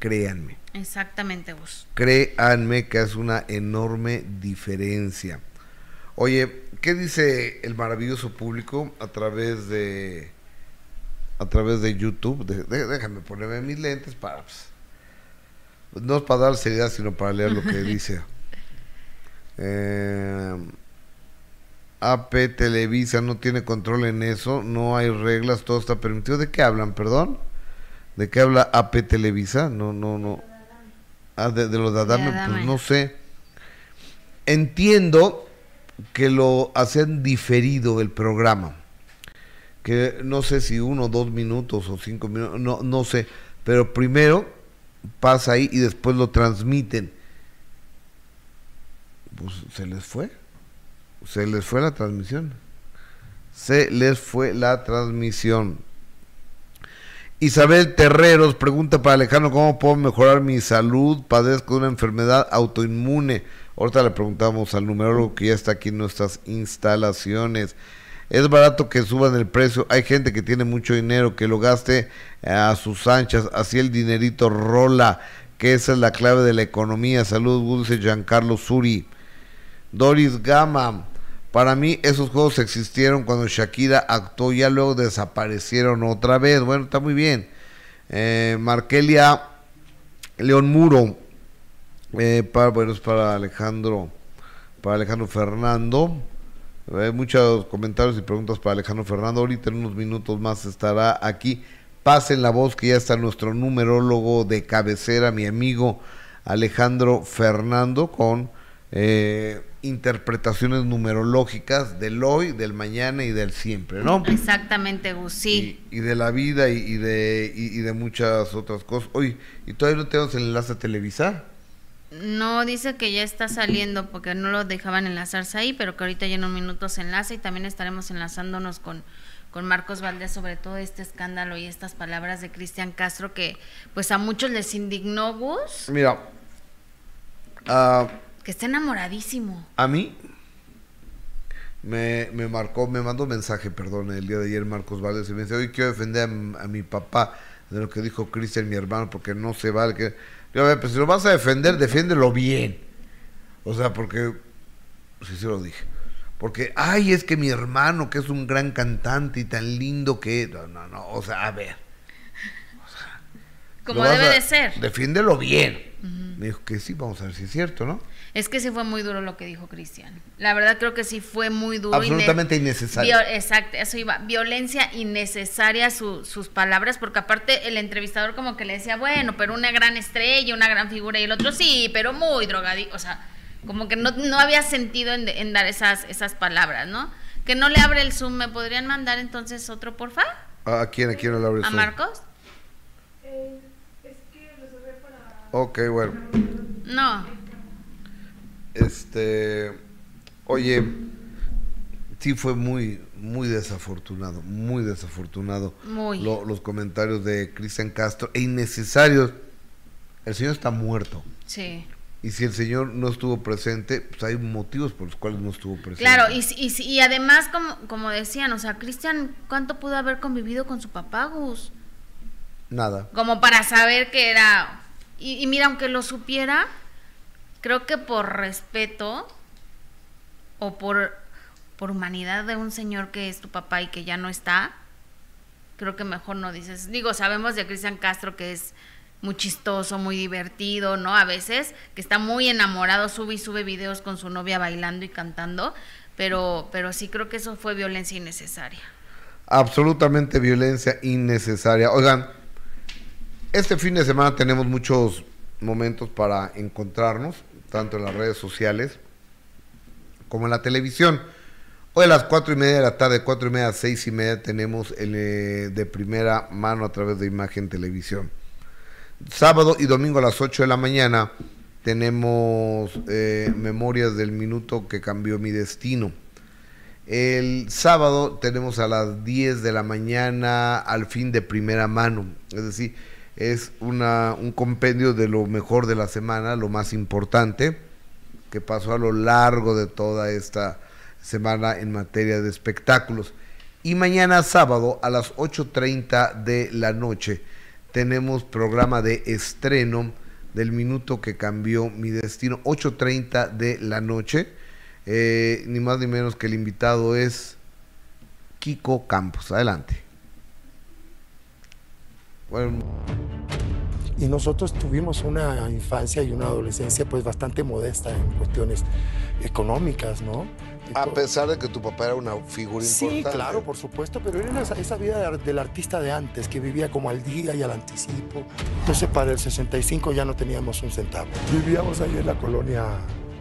Créanme. Exactamente, Gus. Créanme que hace una enorme diferencia. Oye, ¿qué dice el maravilloso público a través de a través de YouTube? De- de- déjame ponerme mis lentes para pues, no es para dar seriedad, sino para leer lo que dice. Eh, AP Televisa no tiene control en eso, no hay reglas, todo está permitido. ¿De qué hablan, perdón? ¿De qué habla AP Televisa? No, no, no. Ah, de, de lo de Adame, pues no sé. Entiendo que lo hacen diferido el programa. Que no sé si uno, dos minutos o cinco minutos, no, no sé. Pero primero pasa ahí y después lo transmiten. Pues se les fue. Se les fue la transmisión. Se les fue la transmisión. Isabel Terreros pregunta para Alejandro cómo puedo mejorar mi salud. Padezco de una enfermedad autoinmune. Ahorita le preguntamos al numerólogo que ya está aquí en nuestras instalaciones. Es barato que suban el precio. Hay gente que tiene mucho dinero que lo gaste eh, a sus anchas. Así el dinerito rola. Que esa es la clave de la economía. Saludos, Dulce Giancarlo Suri. Doris Gama. Para mí esos juegos existieron cuando Shakira actuó, ya luego desaparecieron otra vez. Bueno, está muy bien. Eh, Markelia León Muro. Eh, para, bueno, es para Alejandro, para Alejandro Fernando. Hay muchos comentarios y preguntas para Alejandro Fernando. Ahorita en unos minutos más estará aquí. Pasen la voz que ya está nuestro numerólogo de cabecera, mi amigo Alejandro Fernando, con eh, interpretaciones numerológicas del hoy, del mañana y del siempre, ¿no? Exactamente, Gus. Sí. Y, y de la vida y, y de, y, y de muchas otras cosas. Oye, ¿y todavía no tenemos el enlace a televisar? No, dice que ya está saliendo porque no lo dejaban enlazarse ahí, pero que ahorita ya en un minuto se enlaza y también estaremos enlazándonos con, con Marcos Valdés sobre todo este escándalo y estas palabras de Cristian Castro que pues a muchos les indignó Gus, Mira, ah, que está enamoradísimo. a mí me, me marcó, me mandó un mensaje, perdón, el día de ayer Marcos Valdés y me dice, hoy quiero defender a, mi papá de lo que dijo Cristian, mi hermano, porque no se vale que... Yo, a ver, pues si lo vas a defender, defiéndelo bien. O sea, porque... Sí, sí lo dije. Porque, ay, es que mi hermano, que es un gran cantante y tan lindo que... No, no, no, o sea, a ver. Como lo vas debe a- de ser. Defiéndelo bien. Me dijo que sí, vamos a ver si es cierto, ¿no? Es que sí fue muy duro lo que dijo Cristian. La verdad creo que sí fue muy duro. Absolutamente Ine- innecesario. Exacto, eso iba. Violencia innecesaria su- sus palabras, porque aparte el entrevistador como que le decía, bueno, pero una gran estrella, una gran figura, y el otro sí, pero muy drogadito. O sea, como que no, no había sentido en, en dar esas, esas palabras, ¿no? Que no le abre el Zoom. ¿Me podrían mandar entonces otro, porfa? ¿A quién? ¿A quién le abre ¿A Zoom? Marcos? Ok, bueno. No. Este, oye, sí fue muy, muy desafortunado, muy desafortunado Muy. lo- los comentarios de Cristian Castro e innecesarios. El señor está muerto. Sí. Y si el señor no estuvo presente, pues hay motivos por los cuales no estuvo presente. Claro, y, y además, como, como decían, o sea, Cristian, ¿cuánto pudo haber convivido con su papá, Gus? Nada. Como para saber que era... Y, y mira, aunque lo supiera, creo que por respeto o por, por humanidad de un señor que es tu papá y que ya no está, creo que mejor no dices. Digo, sabemos de Cristian Castro que es muy chistoso, muy divertido, ¿no? A veces, que está muy enamorado, sube y sube videos con su novia bailando y cantando, pero, pero sí creo que eso fue violencia innecesaria. absolutamente violencia innecesaria. Oigan, este fin de semana tenemos muchos momentos para encontrarnos, tanto en las redes sociales como en la televisión. Hoy a las cuatro y media de la tarde, cuatro y media seis y media, tenemos el eh, de primera mano a través de Imagen Televisión. Sábado y domingo a las 8 de la mañana tenemos eh, Memorias del Minuto que cambió mi destino. El sábado tenemos a las 10 de la mañana al fin de primera mano, es decir, es una, un compendio de lo mejor de la semana, lo más importante que pasó a lo largo de toda esta semana en materia de espectáculos. Y mañana sábado a las 8.30 de la noche tenemos programa de estreno del minuto que cambió mi destino, 8.30 de la noche eh, ni más ni menos que el invitado es Kiko Campos. Adelante. Y nosotros tuvimos una infancia y una adolescencia pues bastante modesta en cuestiones económicas, ¿no? A pesar de que tu papá era una figura importante. Sí, claro, por supuesto, pero era esa, esa vida del artista de antes, que vivía como al día y al anticipo. Entonces para el 65 ya no teníamos un centavo. Vivíamos ahí en la colonia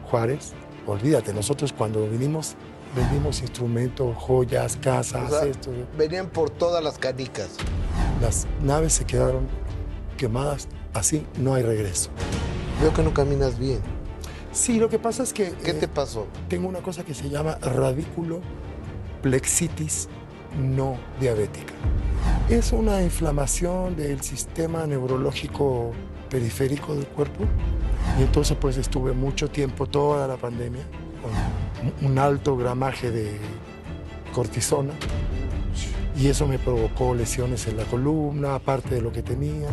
Juárez, olvídate, nosotros cuando vinimos vendimos instrumentos, joyas, casas, esto. Venían por todas las canicas. Las naves se quedaron quemadas, así no hay regreso. Veo que no caminas bien. Sí, lo que pasa es que... ¿Qué te eh, pasó? Tengo una cosa que se llama radículo plexitis no diabética. Es una inflamación del sistema neurológico periférico del cuerpo y entonces pues estuve mucho tiempo, toda la pandemia, con un alto gramaje de cortisona y eso me provocó lesiones en la columna, aparte de lo que tenía.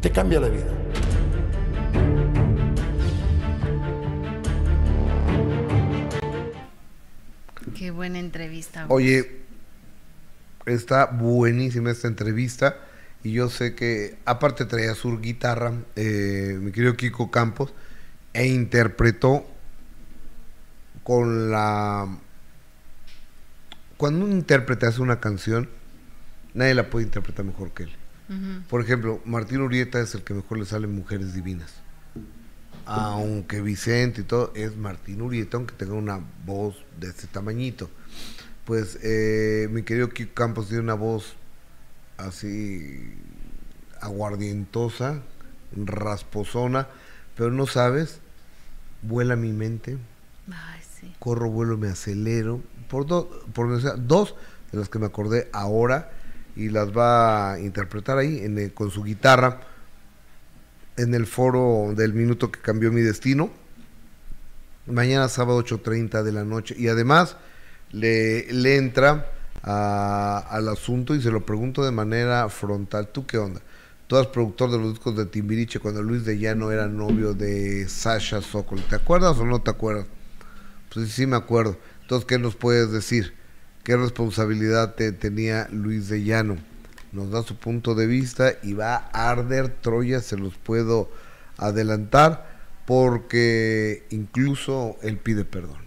Te cambia la vida. Qué buena entrevista. Oye, está buenísima esta entrevista y yo sé que aparte traía su guitarra, eh, mi querido Kiko Campos, e interpretó con la... Cuando un intérprete hace una canción, nadie la puede interpretar mejor que él. Por ejemplo, Martín Urieta es el que mejor le salen Mujeres Divinas. Aunque Vicente y todo es Martín Urieta, aunque tenga una voz de este tamañito. Pues eh, mi querido Kiko Campos tiene una voz así aguardientosa, rasposona, pero no sabes, vuela mi mente, corro, vuelo, me acelero, por, por dos de las que me acordé ahora y las va a interpretar ahí en con su guitarra en el foro del minuto que cambió mi destino. Mañana sábado 8.30 de la noche. Y además le, entra al asunto y se lo pregunto de manera frontal. ¿Tú qué onda? Tú eres productor de los discos de Timbiriche cuando Luis de Llano era novio de Sasha Sokol. ¿Te acuerdas o no te acuerdas? Pues sí me acuerdo. Entonces, ¿qué nos puedes decir? ¿Qué responsabilidad te tenía Luis de Llano? Nos da su punto de vista y va a arder Troya, se los puedo adelantar, porque incluso él pide perdón.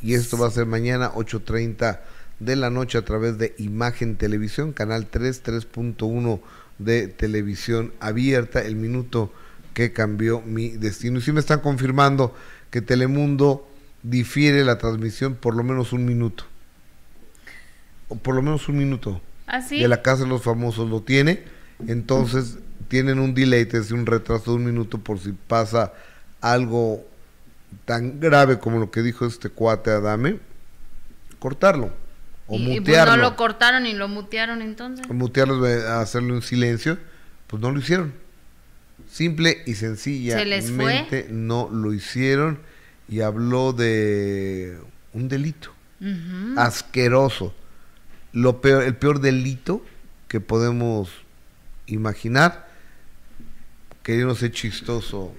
Y esto va a ser mañana 8.30 de la noche a través de Imagen Televisión, canal 3, 3.1 de televisión abierta, el minuto que cambió mi destino. Y si me están confirmando que Telemundo difiere la transmisión por lo menos un minuto. O por lo menos un minuto. ¿Ah, De la Casa de los Famosos lo tiene. Entonces tienen un delay, es un retraso de un minuto por si pasa algo tan grave como lo que dijo este cuate Adame, cortarlo. O y, pues no lo cortaron y lo mutearon entonces. Mutearlo, hacerlo en silencio, pues no lo hicieron. Simple y sencillamente no lo hicieron y habló de un delito asqueroso. Lo peor, el peor delito que podemos imaginar, no ser chistoso.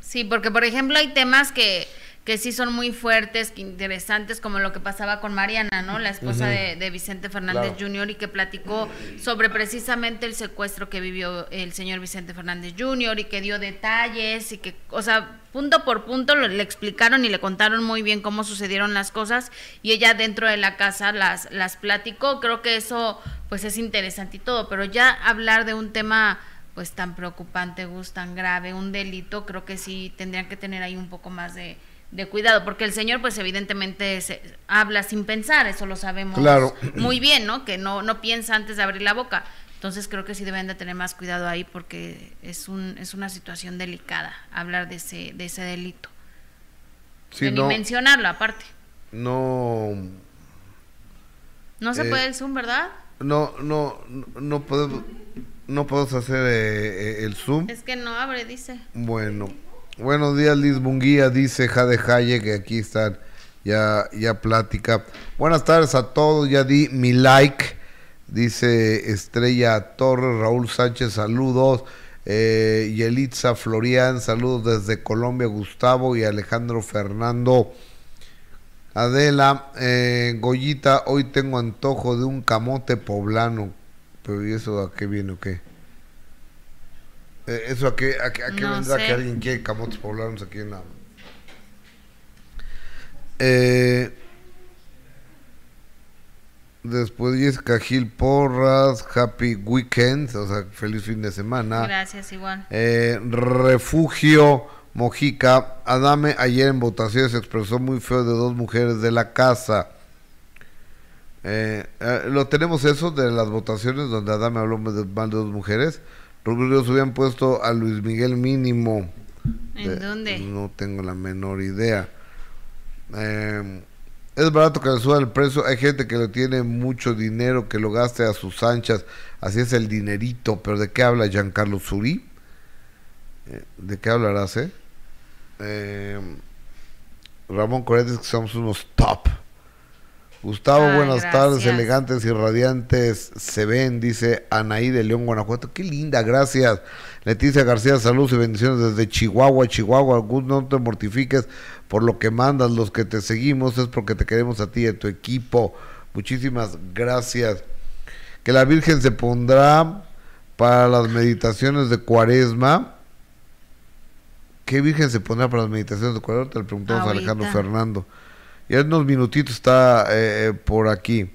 Sí, porque por ejemplo hay temas que que sí son muy fuertes, que interesantes, como lo que pasaba con Mariana, ¿no? La esposa de, Vicente Fernández Jr. y que platicó sobre precisamente el secuestro que vivió el señor Vicente Fernández Jr. y que dio detalles y que, o sea, punto por punto le explicaron y le contaron muy bien cómo sucedieron las cosas y ella dentro de la casa las, las platicó. Creo que eso pues es interesante y todo, pero ya hablar de un tema pues tan preocupante, Gus, tan grave, un delito, creo que sí tendrían que tener ahí un poco más de de cuidado, porque el Señor pues evidentemente se, habla sin pensar, eso lo sabemos muy bien, ¿no? Que no, no piensa antes de abrir la boca. Entonces creo que sí deben de tener más cuidado ahí porque es, un, es una situación delicada hablar de ese, de ese delito. Sí, Ni mencionarlo aparte. no No se Eh, puede el Zoom, ¿verdad? no no no podemos no podemos hacer eh, eh, el zoom. Es que no abre, dice. Bueno, buenos días Liz Munguía, dice Jade Haye que aquí están ya ya plática. Buenas tardes a todos, ya di mi like. Dice Estrella Torres, Raúl Sánchez, saludos. Eh, Yelitza Florian, saludos desde Colombia, Gustavo y Alejandro Fernando. Adela, eh, Goyita, hoy tengo antojo de un camote poblano. Pero ¿y eso a qué viene o qué? Eh, ¿Eso a qué, a qué, a qué No vendrá sé. que alguien quiere camotes poblanos aquí en la... Eh, después Jessica Gil Porras, Happy Weekend, o sea, feliz fin de semana. Gracias, igual. Eh, Refugio Mojica, Adame ayer en votaciones se expresó muy feo de dos mujeres de la casa. Eh, eh, lo tenemos eso de las votaciones donde Adame habló de, mal de dos mujeres. Rubio habían puesto a Luis Miguel mínimo. ¿En De- dónde? No tengo la menor idea. Eh, es barato que le suba el precio. Hay gente que le tiene mucho dinero que lo gaste a sus anchas. Así es el dinerito. Pero ¿de qué habla Giancarlo Suri? Eh, ¿De qué hablarás, eh? Eh, Ramón Corretes, que somos unos top. Gustavo, buenas tardes, elegantes y radiantes se ven, dice Anaí de León, Guanajuato. Qué linda, gracias. Leticia García, saludos y bendiciones desde Chihuahua, Chihuahua. Gus, no te mortifiques por lo que mandas, los que te seguimos es porque te queremos a ti y a tu equipo. Muchísimas gracias. Que la Virgen se pondrá para las meditaciones de Cuaresma. ¿Qué Virgen se pondrá para las meditaciones de Cuaresma? Te lo preguntamos a Alejandro. Fernando. Ya en unos minutitos está eh, eh, por aquí.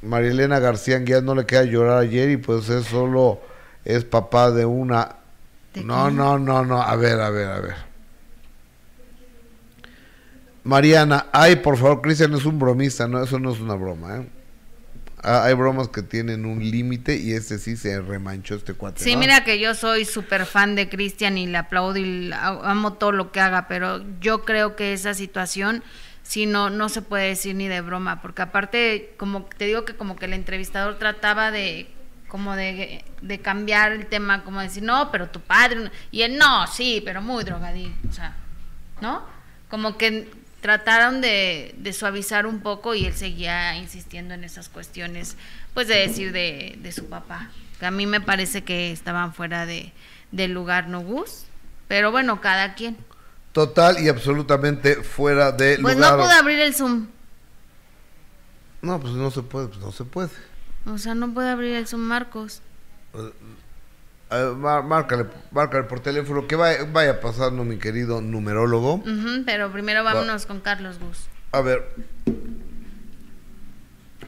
María Elena García Anguiaz no le queda llorar ayer y pues es solo es papá de una. ¿De No, quién? no, no, no. A ver, a ver, a ver. Mariana, ay, por favor, Cristian es un bromista, no, eso no es una broma, ¿eh? Ah, hay bromas que tienen un límite y este sí se remanchó este cuate. Sí, ¿no? mira que yo soy súper fan de Cristian y le aplaudo y amo todo lo que haga, pero yo creo que esa situación sí no, no se puede decir ni de broma, porque aparte, como te digo que como que el entrevistador trataba de como de, de cambiar el tema, como decir, no, pero tu padre, no", y él, no, sí, pero muy drogadicto, o sea, ¿no? Como que trataron de, de suavizar un poco y él seguía insistiendo en esas cuestiones, pues de decir de, de su papá. Que a mí me parece que estaban fuera de, del lugar, ¿no, Gus? Pero bueno, cada quien. Total y absolutamente fuera de Pues lugar. no pude abrir el Zoom. No, pues no se puede, pues no se puede. O sea, no puede abrir el Zoom, Marcos. Eh, má- márcale, márcale por teléfono, que vaya, vaya pasando mi querido numerólogo. Pero primero vámonos con Carlos Gus. A ver.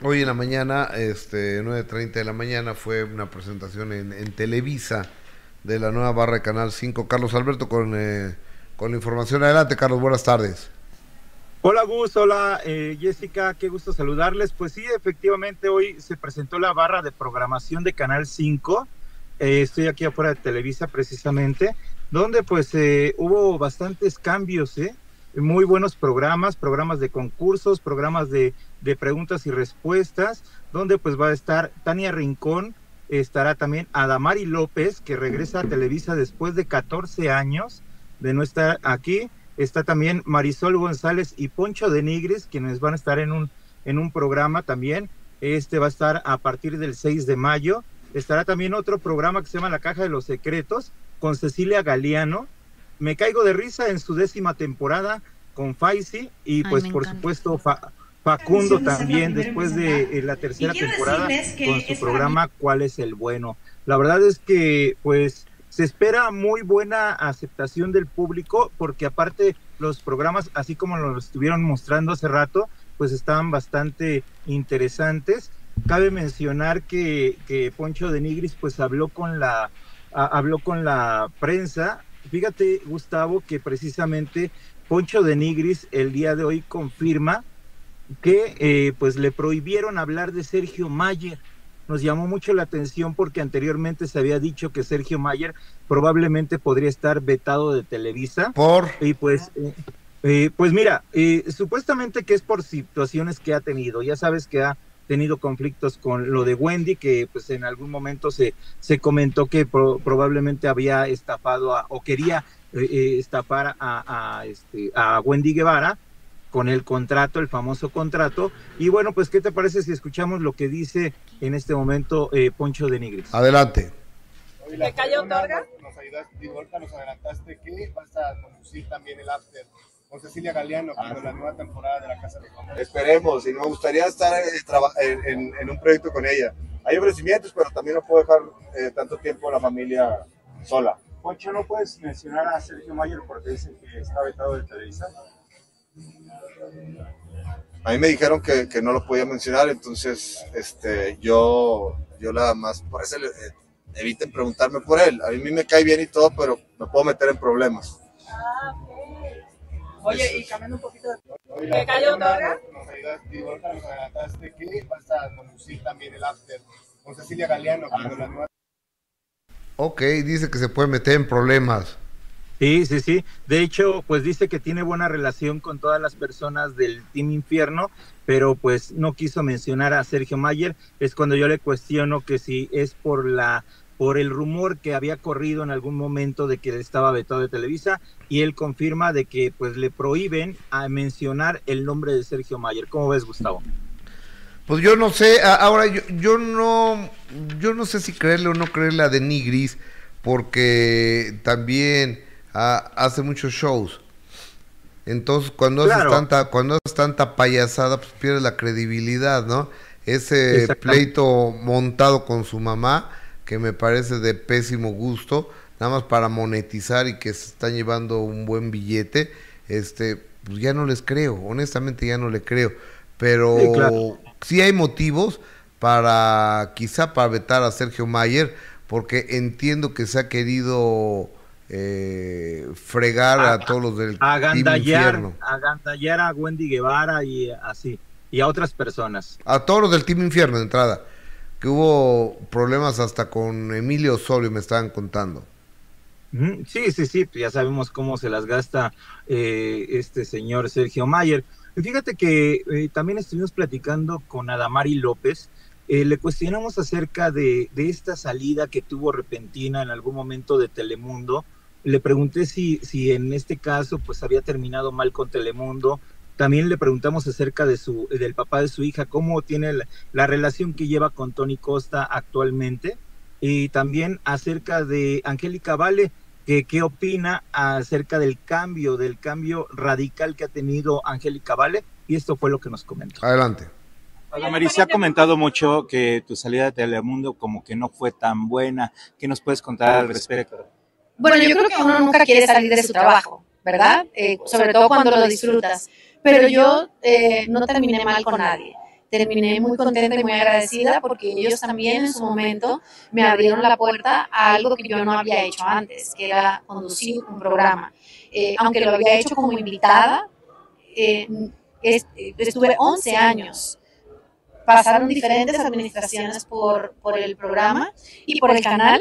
Hoy en la mañana, este, 9.30 de la mañana, fue una presentación en, en Televisa de la nueva barra de Canal 5. Carlos Alberto con, eh, con la información. Adelante, Carlos, buenas tardes. Hola Gus, hola eh, Jessica, qué gusto saludarles. Pues sí, efectivamente hoy se presentó la barra de programación de Canal 5. Eh, estoy aquí afuera de Televisa precisamente, donde pues eh, hubo bastantes cambios, ¿eh? muy buenos programas, programas de concursos, programas de, de preguntas y respuestas, donde pues va a estar Tania Rincón, estará también Adamari López, que regresa a Televisa después de 14 años de no estar aquí. Está también Marisol González y Poncho de Nigris, quienes van a estar en un, en un programa también. Este va a estar a partir del 6 de mayo. Estará también otro programa que se llama La Caja de los Secretos con Cecilia Galeano. Me caigo de risa en su décima temporada con Faisy y pues por encanta. supuesto Fa- Facundo también después en de eh, la tercera temporada con su programa ¿Cuál es el bueno? La verdad es que pues se espera muy buena aceptación del público porque aparte los programas así como lo estuvieron mostrando hace rato pues estaban bastante interesantes. Cabe mencionar que, Poncho de Nigris pues habló con la habló con la prensa. Fíjate, Gustavo, que precisamente Poncho de Nigris el día de hoy confirma que eh, pues le prohibieron hablar de Sergio Mayer. Nos llamó mucho la atención porque anteriormente se había dicho que Sergio Mayer probablemente podría estar vetado de Televisa Por. y pues eh, Eh, pues mira, eh, supuestamente que es por situaciones que ha tenido. Ya sabes que ha tenido conflictos con lo de Wendy, que pues en algún momento se, se comentó que probablemente había estafado o quería eh, estafar a, a, este, a Wendy Guevara con el contrato, el famoso contrato. Y bueno, pues, ¿qué te parece si escuchamos lo que dice en este momento Poncho de Nigris? Adelante. ¿Te cayó Torga? Nos ayudaste, nos adelantaste que vas a conducir también el after con Cecilia Galeano ah, con la nueva temporada de La Casa de Famosos. Esperemos, y me gustaría estar eh, en, en, un proyecto con ella. Hay ofrecimientos, pero también no puedo dejar eh, tanto tiempo a la familia sola. Poncho, ¿no puedes mencionar a Sergio Mayer porque dice que está vetado de Televisa? A mí me dijeron que, que, no lo podía mencionar, entonces este, yo, yo nada más, por eso eh, eviten preguntarme por él. A mí me cae bien y todo, pero me puedo meter en problemas. Ah, Oye, y cambiando un poquito de... ¿Qué cayó Torga? Nos ayudaste, nos adelantaste que vas a conducir también el after con Cecilia Galeano, con la nueva... Ok, dice que se puede meter en problemas. Sí, sí, sí. De hecho, pues dice que tiene buena relación con todas las personas del Team Infierno, pero pues no quiso mencionar a Sergio Mayer. Es cuando yo le cuestiono que si es por la por el rumor que había corrido en algún momento de que estaba vetado de Televisa y él confirma de que pues le prohíben a mencionar el nombre de Sergio Mayer. ¿Cómo ves, Gustavo? Pues yo no sé, ahora yo, yo no yo no sé si creerle o no creerle a Denigris porque también hace muchos shows. Entonces, cuando haces tanta cuando haces tanta payasada, pues pierde la credibilidad, ¿no? Ese pleito montado con su mamá, que me parece de pésimo gusto, nada más para monetizar y que se están llevando un buen billete, este, pues ya no les creo, honestamente ya no le creo, pero sí, hay motivos para quizá para vetar a Sergio Mayer, porque entiendo que se ha querido eh, fregar a, todos los del Team Infierno. Agandallar a Wendy Guevara y así, y a otras personas. A todos los del Team Infierno de entrada que hubo problemas hasta con Emilio Osorio, me estaban contando. Sí, sí, sí, ya sabemos cómo se las gasta eh, este señor Sergio Mayer. fíjate que eh, también estuvimos platicando con Adamari López, eh, le cuestionamos acerca de, de, esta salida que tuvo repentina en algún momento de Telemundo. Le pregunté si, si en este caso pues había terminado mal con Telemundo, también le preguntamos acerca de su, del papá de su hija, cómo tiene la, relación que lleva con Tony Costa actualmente, y también acerca de Angélica Vale, que qué opina acerca del cambio, del cambio radical que ha tenido Angélica Vale, y esto fue lo que nos comentó. Adelante. Se ha comentado mucho que tu salida de Telemundo como que no fue tan buena. ¿Qué nos puedes contar al respecto? Bueno, yo creo que uno nunca quiere salir de su trabajo, ¿verdad? Eh, sobre todo cuando lo disfrutas pero yo eh, no terminé mal con nadie. Terminé muy contenta y muy agradecida porque ellos también en su momento me abrieron la puerta a algo que yo no había hecho antes, que era conducir un programa. Eh, aunque lo había hecho como invitada, eh, estuve 11 años. Pasaron diferentes administraciones por, por el programa y por el canal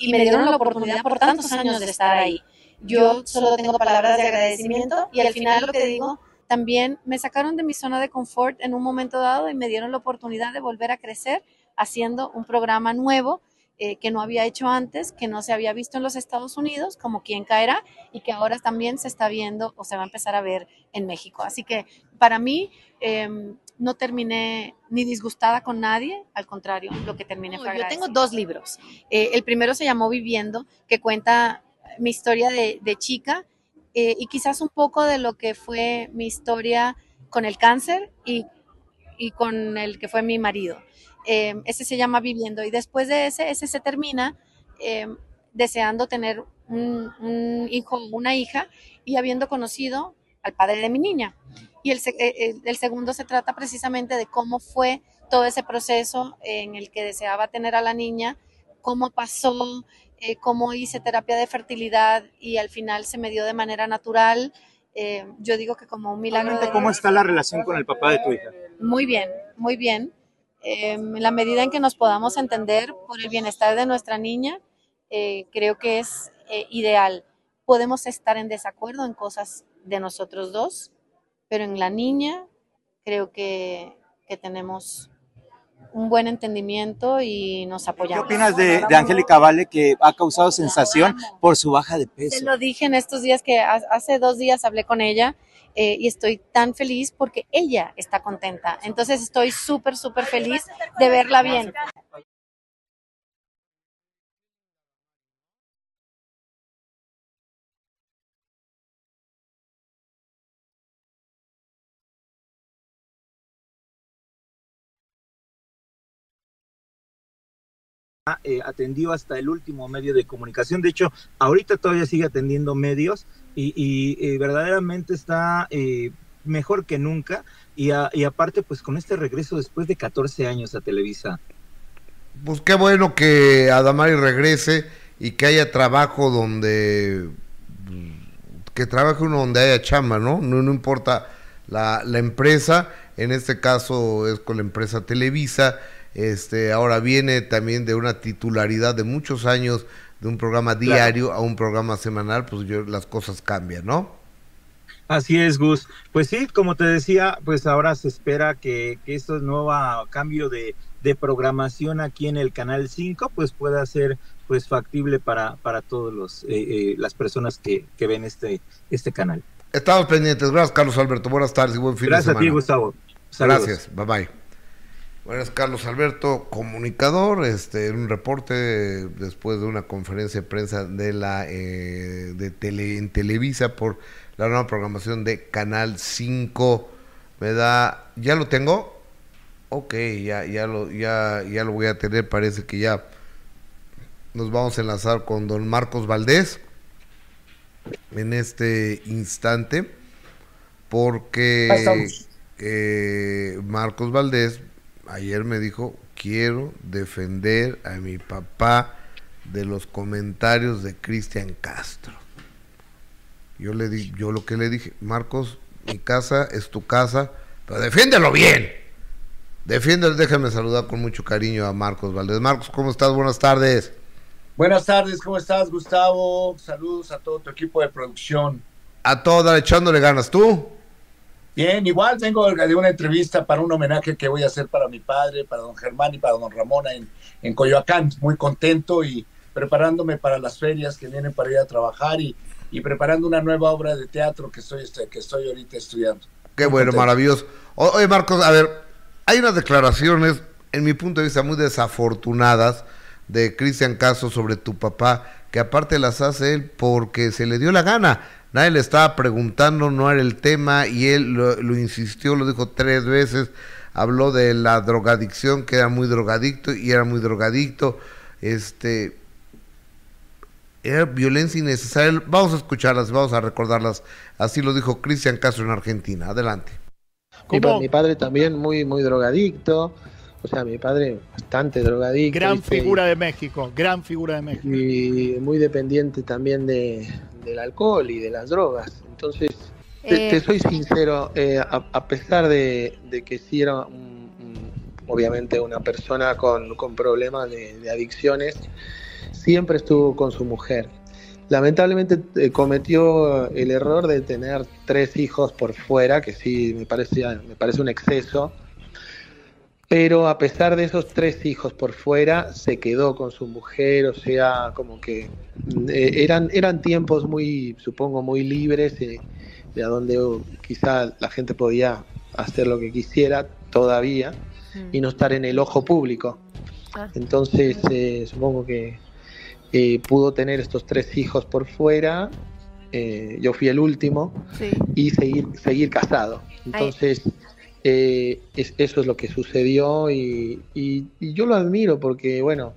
y me dieron la oportunidad por tantos años de estar ahí. Yo solo tengo palabras de agradecimiento y al final lo que digo también me sacaron de mi zona de confort en un momento dado y me dieron la oportunidad de volver a crecer haciendo un programa nuevo eh, que no había hecho antes, que no se había visto en los Estados Unidos, como quien caerá, y que ahora también se está viendo o se va a empezar a ver en México. Así que para mí em, no terminé ni disgustada con nadie, al contrario, lo que terminé fue Yo tengo dos libros. Eh, el primero se llamó Viviendo, que cuenta mi historia de, de chica eh, y quizás un poco de lo que fue mi historia con el cáncer y, y con el que fue mi marido. Eh, ese se llama Viviendo y después de ese, ese se termina deseando tener un, un, hijo una hija y habiendo conocido al padre de mi niña. Y el, el, el, segundo se trata precisamente de cómo fue todo ese proceso en el que deseaba tener a la niña, cómo pasó, eh, cómo hice terapia de fertilidad y al final se me dio de manera natural. Eh, yo digo que como un milagro. ¿Cómo está la relación con el papá de tu hija? Muy bien, muy bien. Eh, en la medida en que nos podamos entender por el bienestar de nuestra niña, creo que es ideal. Podemos estar en desacuerdo en cosas de nosotros dos, pero en la niña creo que, que tenemos un buen entendimiento y nos ¿Qué apoyamos. opinas de, de Angélica Vale que ha causado sensación por su baja de Se peso? lo dije en estos días que ha- hace dos días hablé con ella eh, y estoy tan feliz porque ella está contenta. Entonces estoy súper, súper feliz de verla bien. Eh, atendió hasta el último medio de comunicación. De hecho, ahorita todavía sigue atendiendo medios y, eh, verdaderamente está eh, mejor que nunca. Y, aparte, pues con este regreso después de 14 años a Televisa. Pues qué bueno que Adamari regrese y que haya trabajo donde que trabaje uno donde haya chamba, ¿no? No, importa la empresa, en este caso es con la empresa Televisa, este ahora viene también de una titularidad de muchos años de un programa Claro. diario a un programa semanal, pues yo las cosas cambian, ¿no? Así es, Gus. Pues sí, como te decía, pues ahora se espera que, que este nuevo cambio de, de programación aquí en el Canal 5 pues pueda ser pues factible para, para todos los eh, eh, las personas que, que ven este, este canal. Estamos pendientes. Gracias, Carlos Alberto. Buenas tardes y buen fin Gracias de a semana. ti, Gustavo. Saludos. Gracias, bye bye. Bueno, es Carlos Alberto, comunicador, este, un reporte después de una conferencia de prensa de la eh, de tele, en Televisa por la nueva programación de Canal 5. Me da, ¿ya lo tengo? Ok, ya, ya lo, ya, ya lo voy a tener, parece que ya nos vamos a enlazar con don Marcos Valdés en este instante porque eh, Marcos Valdés ayer me dijo quiero defender a mi papá de los comentarios de Cristian Castro. Yo le di, yo lo que le dije, Marcos, mi casa es tu casa, pero defiéndelo bien. Defiéndelo, déjame saludar con mucho cariño a Marcos Valdés. Marcos, ¿cómo estás? Buenas tardes. Buenas tardes, ¿cómo estás, Gustavo? Saludos a todo tu equipo de producción. A toda, echándole ganas. ¿Tú? Bien, igual vengo de una entrevista para un homenaje que voy a hacer para mi padre, para don Germán y para don Ramón en, en Coyoacán. Muy contento y preparándome para las ferias que vienen para ir a trabajar y, y preparando una nueva obra de teatro que estoy, este, que estoy ahorita estudiando. Qué Muy bueno, contento. maravilloso. Oye, Marcos, a ver, hay unas declaraciones, en mi punto de vista, muy desafortunadas de Cristian Caso sobre tu papá, que aparte las hace él porque se le dio la gana. Nadie le estaba preguntando, no era el tema, y él lo, lo insistió, lo dijo tres veces, habló de la drogadicción, que era muy drogadicto, y era muy drogadicto. Este, era violencia innecesaria. Vamos a escucharlas, vamos a recordarlas. Así lo dijo Cristian Castro en Argentina. Adelante. Mi, mi padre también muy muy drogadicto, o sea, mi padre bastante drogadicto. Gran figura de México, gran figura de México. Y muy dependiente también de, del alcohol y de las drogas. Entonces, te, Eh. te soy sincero, eh, a, a pesar de, de que sí era un- un- obviamente una persona con, con problemas de, de adicciones, siempre estuvo con su mujer. Lamentablemente eh, cometió el error de tener tres hijos por fuera, que sí me parece, me parece un exceso. Pero a pesar de esos tres hijos por fuera, se quedó con su mujer, o sea, como que eh, eran, eran tiempos muy, supongo, muy libres, eh, de a donde uh, quizá la gente podía hacer lo que quisiera todavía y no estar en el ojo público. Entonces, eh, supongo que eh, pudo tener estos tres hijos por fuera, eh, yo fui el último, Sí. y seguir, seguir casado. Entonces, eh, es- eso es lo que sucedió y, y- y yo lo admiro porque, bueno,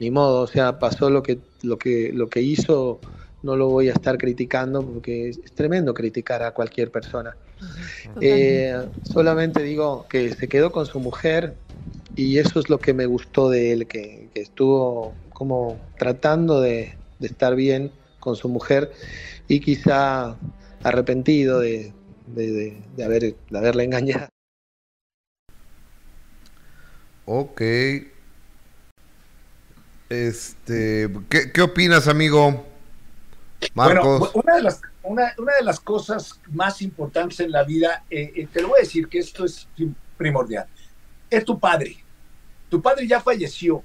ni modo, o sea, pasó lo que, lo que, lo que hizo, no lo voy a estar criticando porque es, es tremendo criticar a cualquier persona. Eh, solamente digo que se quedó con su mujer y eso es lo que me gustó de él, que, que estuvo como tratando de, de estar bien con su mujer y quizá arrepentido de, de, de- de haber, de haberla engañado. Ok. Este, ¿qué, qué opinas, amigo? Marcos. Bueno, una de las, una, una de las cosas más importantes en la vida, eh, eh, te lo voy a decir que esto es primordial, es tu padre. Tu padre ya falleció.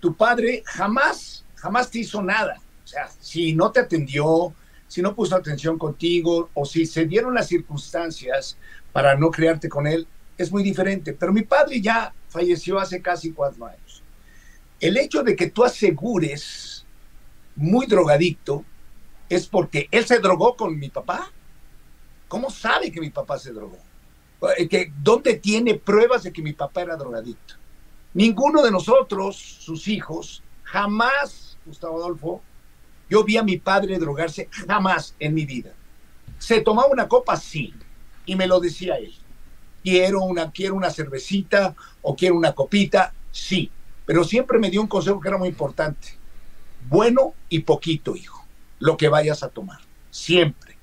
Tu padre jamás, jamás te hizo nada. O sea, si no te atendió, si no puso atención contigo o si se dieron las circunstancias para no criarte con él, es muy diferente. Pero mi padre ya falleció hace casi cuatro años. El hecho de que tú asegures muy drogadicto es porque él se drogó con mi papá. ¿Cómo sabe que mi papá se drogó? Eh, que, ¿Dónde tiene pruebas de que mi papá era drogadicto? Ninguno de nosotros, sus hijos, jamás, Gustavo Adolfo, yo vi a mi padre drogarse jamás en mi vida. ¿Se tomaba una copa? Sí. Y me lo decía él. Quiero una, quiero una cervecita o quiero una copita, sí. Pero siempre me dio un consejo que era muy importante. Bueno y poquito, hijo. Lo que vayas a tomar. Siempre.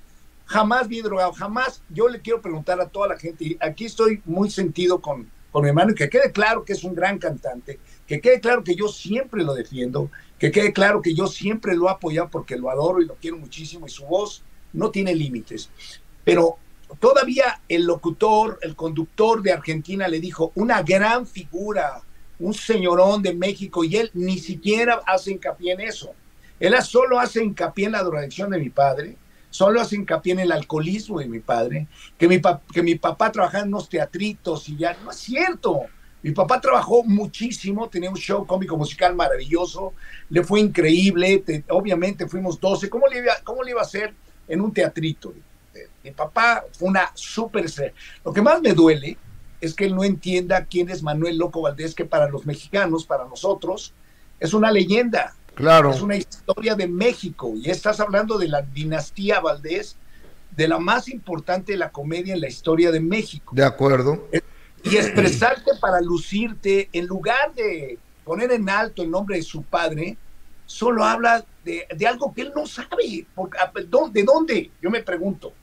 Jamás vi drogado, jamás. Yo le quiero preguntar a toda la gente, y aquí estoy muy sentido con, con mi hermano que quede claro que es un gran cantante, que quede claro que yo siempre lo defiendo, que quede claro que yo siempre lo he porque lo adoro y lo quiero muchísimo y su voz no tiene límites. Pero todavía el locutor, el conductor de Argentina le dijo, una gran figura, un señorón de México y él ni siquiera hace hincapié en eso. Él solo hace hincapié en la drogadicción de mi padre, solo hace hincapié en el alcoholismo de mi padre, que mi, que mi papá trabajaba en unos teatritos y ya, no es cierto. Mi papá trabajó muchísimo, tenía un show cómico musical maravilloso, le fue increíble, obviamente fuimos 12, ¿cómo le, iba, ¿cómo le iba a hacer en un teatrito? Mi papá fue una súper Lo que más me duele es que él no entienda quién es Manuel Loco Valdés, que para los mexicanos, para nosotros, es una leyenda. Claro. Es una historia de México y estás hablando de la dinastía Valdés, de la más importante de la comedia en la historia de México. De acuerdo. Y expresarte para lucirte, en lugar de poner en alto el nombre de su padre, solo habla de, algo que él no sabe. ¿De dónde? Yo me pregunto.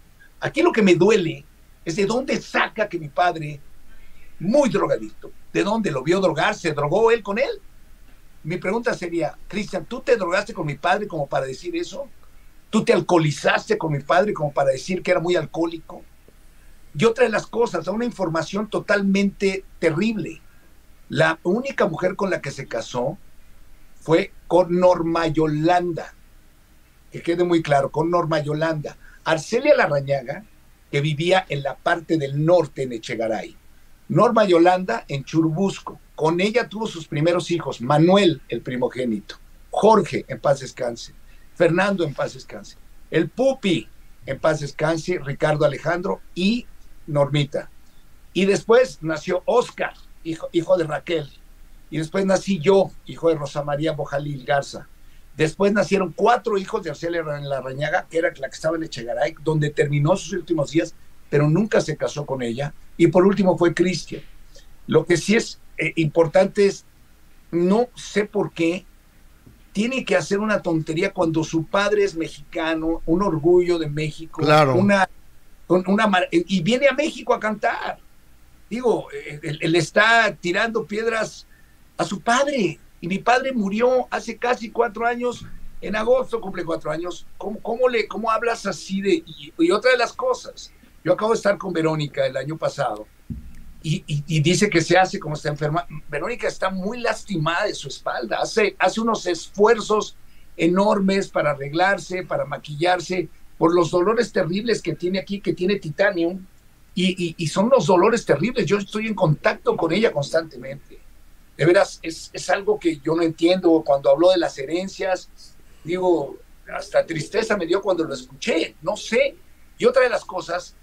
Aquí lo que me duele es de dónde saca que mi padre, muy drogadicto, ¿de dónde lo vio drogar? ¿Se drogó él con él? Mi pregunta sería, Cristian, ¿tú te drogaste con mi padre como para decir eso? ¿Tú te alcoholizaste con mi padre como para decir que era muy alcohólico? Y otra de las cosas, da una información totalmente terrible. La única mujer con la que se casó fue con Norma Yolanda. Que quede muy claro, con Norma Yolanda. Arcelia Larrañaga, que vivía en la parte del norte en Echegaray. Norma Yolanda en Churubusco. Con ella tuvo sus primeros hijos, Manuel, el primogénito, Jorge, en paz descanse, Fernando, en paz descanse, el Pupi, en paz descanse, Ricardo Alejandro y Normita. Y después nació Oscar, hijo, hijo de Raquel. Y después nací yo, hijo de Rosa María Bojalil Garza. Después nacieron cuatro hijos de Arcelia Larrañaga, que era la que estaba en Echegaray, donde terminó sus últimos días, pero nunca se casó con ella. Y por último fue Cristian. Lo que sí es eh, importante es, no sé por qué, tiene que hacer una tontería cuando su padre es mexicano, un orgullo de México, claro. una, y viene a México a cantar. Digo, eh, él está tirando piedras a su padre, y mi padre murió hace casi cuatro años, en agosto cumple cuatro años. ¿Cómo, cómo, le, cómo hablas así de...? Y, otra de las cosas, yo acabo de estar con Verónica el año pasado y, y, dice que se hace como está enferma. Verónica está muy lastimada de su espalda, hace, hace unos esfuerzos enormes para arreglarse, para maquillarse, por los dolores terribles que tiene aquí, que tiene titanium, y, son los dolores terribles. Yo estoy en contacto con ella constantemente de veras, es, es algo que yo no entiendo. Cuando habló de las herencias, digo, hasta tristeza me dio cuando lo escuché, no sé. Y otra de las cosas,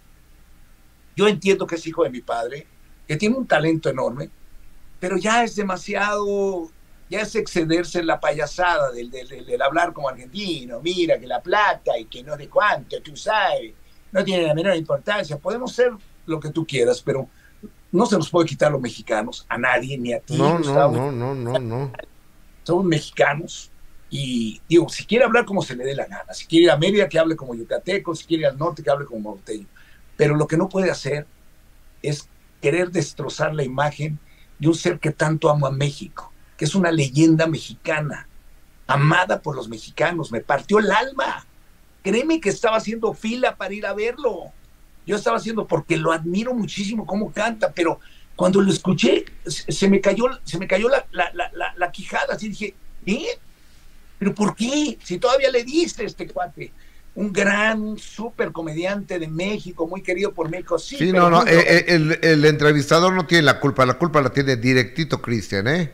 yo entiendo que es hijo de mi padre, que tiene un talento enorme, pero ya es demasiado, ya es excederse en la payasada del, del, hablar como argentino, mira que la plata y que no de cuánto, tú sabes, no tiene la menor importancia. Podemos ser lo que tú quieras, pero no se nos puede quitar los mexicanos, a nadie, ni a ti. No, no, no, no, no, no. Somos mexicanos y digo, si quiere hablar como se le dé la gana, si quiere ir a Mérida que hable como yucateco, si quiere ir al norte que hable como norteño, pero lo que no puede hacer es querer destrozar la imagen de un ser que tanto amo a México, que es una leyenda mexicana, amada por los mexicanos, me partió el alma créeme que estaba haciendo fila para ir a verlo. Yo estaba haciendo porque lo admiro muchísimo cómo canta, pero cuando lo escuché se me cayó, se me cayó la, la, la, la- la quijada, así dije, ¿eh? ¿Pero por qué? Si todavía le diste a este cuate. Un gran, súper comediante de México, muy querido por México. Sí, Sí, no, no, eh, eh, el, el entrevistador no tiene la culpa, la culpa la tiene directito Cristian, ¿eh?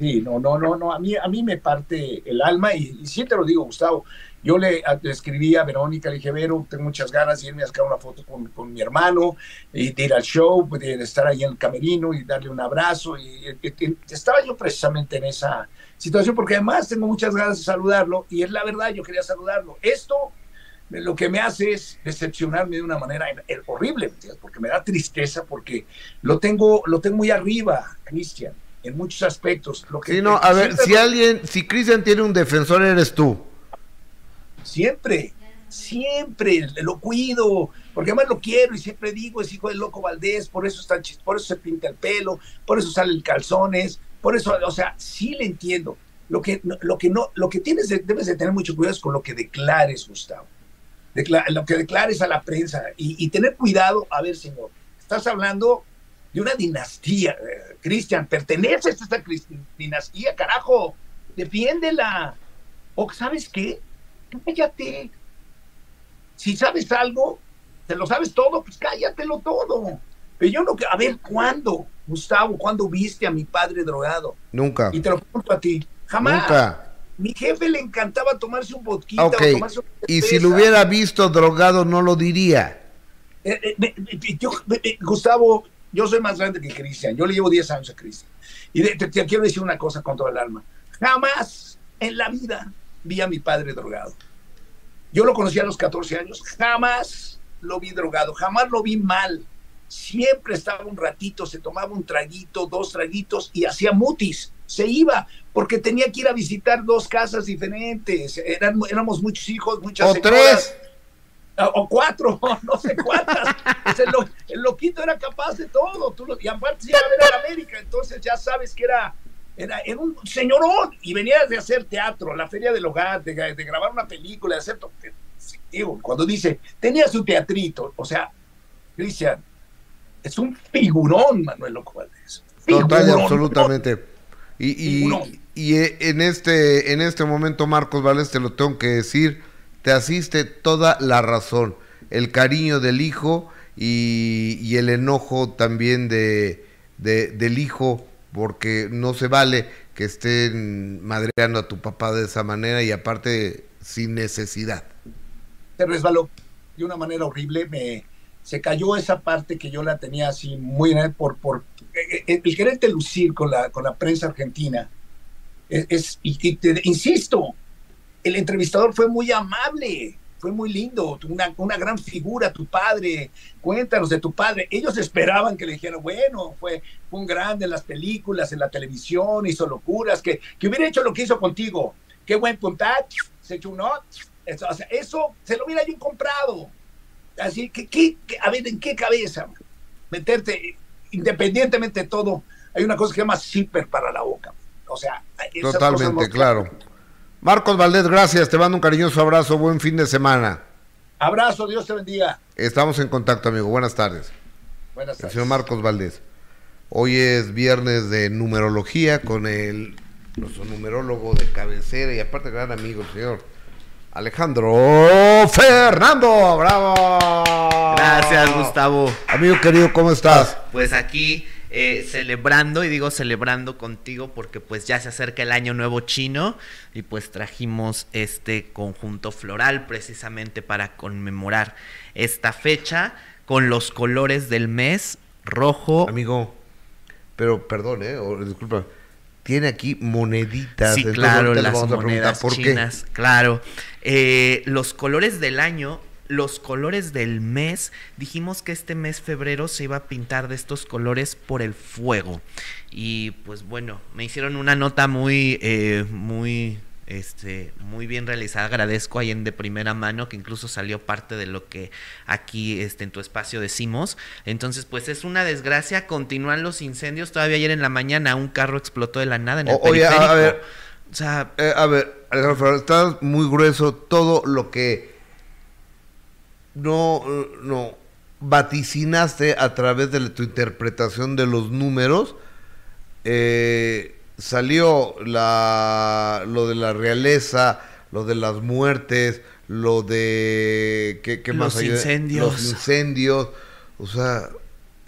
Sí, no, no, no, no, a mí, a mí me parte el alma y, y sí te lo digo, Gustavo. Yo le, escribí a Verónica, le dije, Vero, tengo muchas ganas de irme a sacar una foto con, con mi hermano y de ir al show, de estar ahí en el camerino y darle un abrazo. Y, y- y- estaba yo precisamente en esa situación porque además tengo muchas ganas de saludarlo y es la verdad, yo quería saludarlo. Esto lo que me hace es decepcionarme de una manera eh, horrible, porque me da tristeza, porque lo tengo, lo tengo muy arriba, Cristian, en muchos aspectos. Lo que, Sí, no, a ver, si lo- alguien, si Cristian tiene un defensor, eres tú. Siempre, siempre lo cuido, porque además lo quiero y siempre digo, es hijo del loco Valdés, por eso está por eso se pinta el pelo, por eso sale el calzones, por eso, o sea, sí le entiendo. Lo que, no- lo que no, lo que tienes de- debes de tener mucho cuidado es con lo que declares, Gustavo. Decla- lo que declares a la prensa y, y tener cuidado, a ver, señor, estás hablando de una dinastía, eh, Cristian, perteneces a esta dinastía, carajo, defiéndela. O sabes qué, cállate. Si sabes algo, te lo sabes todo, pues cállatelo todo. Pero yo no, a ver, ¿cuándo, Gustavo, cuándo viste a mi padre drogado? Nunca. Y te lo pregunto a ti, jamás. Nunca. Mi jefe le encantaba tomarse un Ok. o tomarse una Y si lo hubiera visto drogado, no lo diría. Eh, eh, yo- Gustavo, yo soy más grande que Cristian. Yo le llevo 10 años a Cristian. Y te, te quiero decir una cosa con todo el alma. Jamás en la vida vi a mi padre drogado. Yo lo conocí a los 14 años. Jamás lo vi drogado. Jamás lo vi mal. Siempre estaba un ratito, se tomaba un traguito, dos traguitos y hacía mutis. Se iba porque tenía que ir a visitar dos casas diferentes. Eran, éramos muchos hijos, muchas O señoras. tres. Ah, o cuatro, no sé cuántas. Pues el, lo- el loquito era capaz de todo. Tú lo- y aparte se iba a ver a América, entonces ya sabes que era, era, era un señorón y venía de hacer teatro, la feria del hogar, de, de grabar una película, de hacer. de- digo, cuando dice, tenía su teatrito, o sea, Cristian, es un figurón, Manuel Loco Valdés. Total Figurón. absolutamente. Y, y, y, eh, en este en este momento, Marcos Valdés, te lo tengo que decir, te asiste toda la razón. El cariño del hijo y, el enojo también de, de- del hijo, porque no se vale que estén madreando a tu papá de esa manera y aparte sin necesidad. se resbaló de una manera horrible, me se cayó esa parte que yo la tenía así muy por por eh, eh, el quererte lucir con la con la prensa argentina te insisto, el entrevistador fue muy amable, fue muy lindo, una, una gran figura, tu padre, cuéntanos de tu padre. Ellos esperaban que le dijeran, bueno, fue, fue un grande en las películas, en la televisión, hizo locuras, que, que hubiera hecho lo que hizo contigo. Qué buen puntat, se echó un. Eso, o sea, eso se lo hubiera yo comprado. Así que, ¿qué- qué- a ver, ¿en qué cabeza? Meterte, independientemente de todo, hay una cosa que se llama zipper para la boca. O sea, esas cosas Totalmente, no- claro. Marcos Valdés, gracias, te mando un cariñoso abrazo, buen fin de semana. Abrazo, Dios te bendiga. Estamos en contacto, amigo. Buenas tardes. Buenas El tardes. señor Marcos Valdés. Hoy es viernes de numerología con el nuestro numerólogo de cabecera y aparte gran amigo, el señor Alejandro Fernando. ¡Bravo! Gracias, Gustavo. Amigo querido, ¿cómo estás? Pues aquí eh, celebrando, y digo celebrando contigo porque pues ya se acerca el año nuevo chino y pues trajimos este conjunto floral precisamente para conmemorar esta fecha con los colores del mes rojo. Amigo, pero perdón, eh, o, disculpa. Tiene aquí moneditas. Sí, claro, las monedas por qué. chinas, claro. Eh, los colores del año, los colores del mes, dijimos que este mes febrero se iba a pintar de estos colores por el fuego. Y pues bueno, me hicieron una nota muy, eh, muy, este, muy bien realizada. Agradezco ahí en de primera mano que incluso salió parte de lo que aquí este, en tu espacio decimos. Entonces, pues es una desgracia. Continúan los incendios. Todavía ayer en la mañana un carro explotó de la nada en el O- oye, a- periférico. a ver, O sea, Eh, a ver, Alejandro Fernández, está muy grueso todo lo que no, no, vaticinaste a través de tu interpretación de los números, eh, salió la, lo de la realeza, lo de las muertes, lo de... ¿qué, qué Los más hay? incendios. Los incendios, o sea...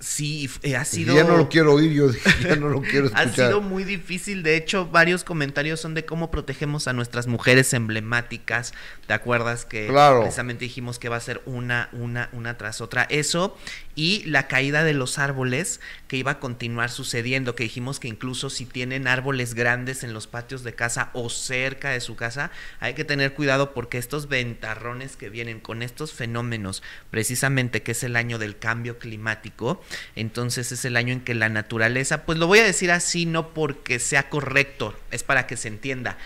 Sí, eh, ha sido... Ya no lo quiero oír, yo dije, ya no lo quiero Ha escuchar. sido muy difícil. De hecho, varios comentarios son de cómo protegemos a nuestras mujeres emblemáticas. ¿Te acuerdas que Claro. precisamente dijimos que va a ser una, una, una tras otra? Eso y la caída de los árboles que iba a continuar sucediendo. Que dijimos que incluso si tienen árboles grandes en los patios de casa o cerca de su casa, hay que tener cuidado porque estos ventarrones que vienen con estos fenómenos, precisamente que es el año del cambio climático, entonces es el año en que la naturaleza, pues lo voy a decir así, no porque sea correcto, es para que se entienda.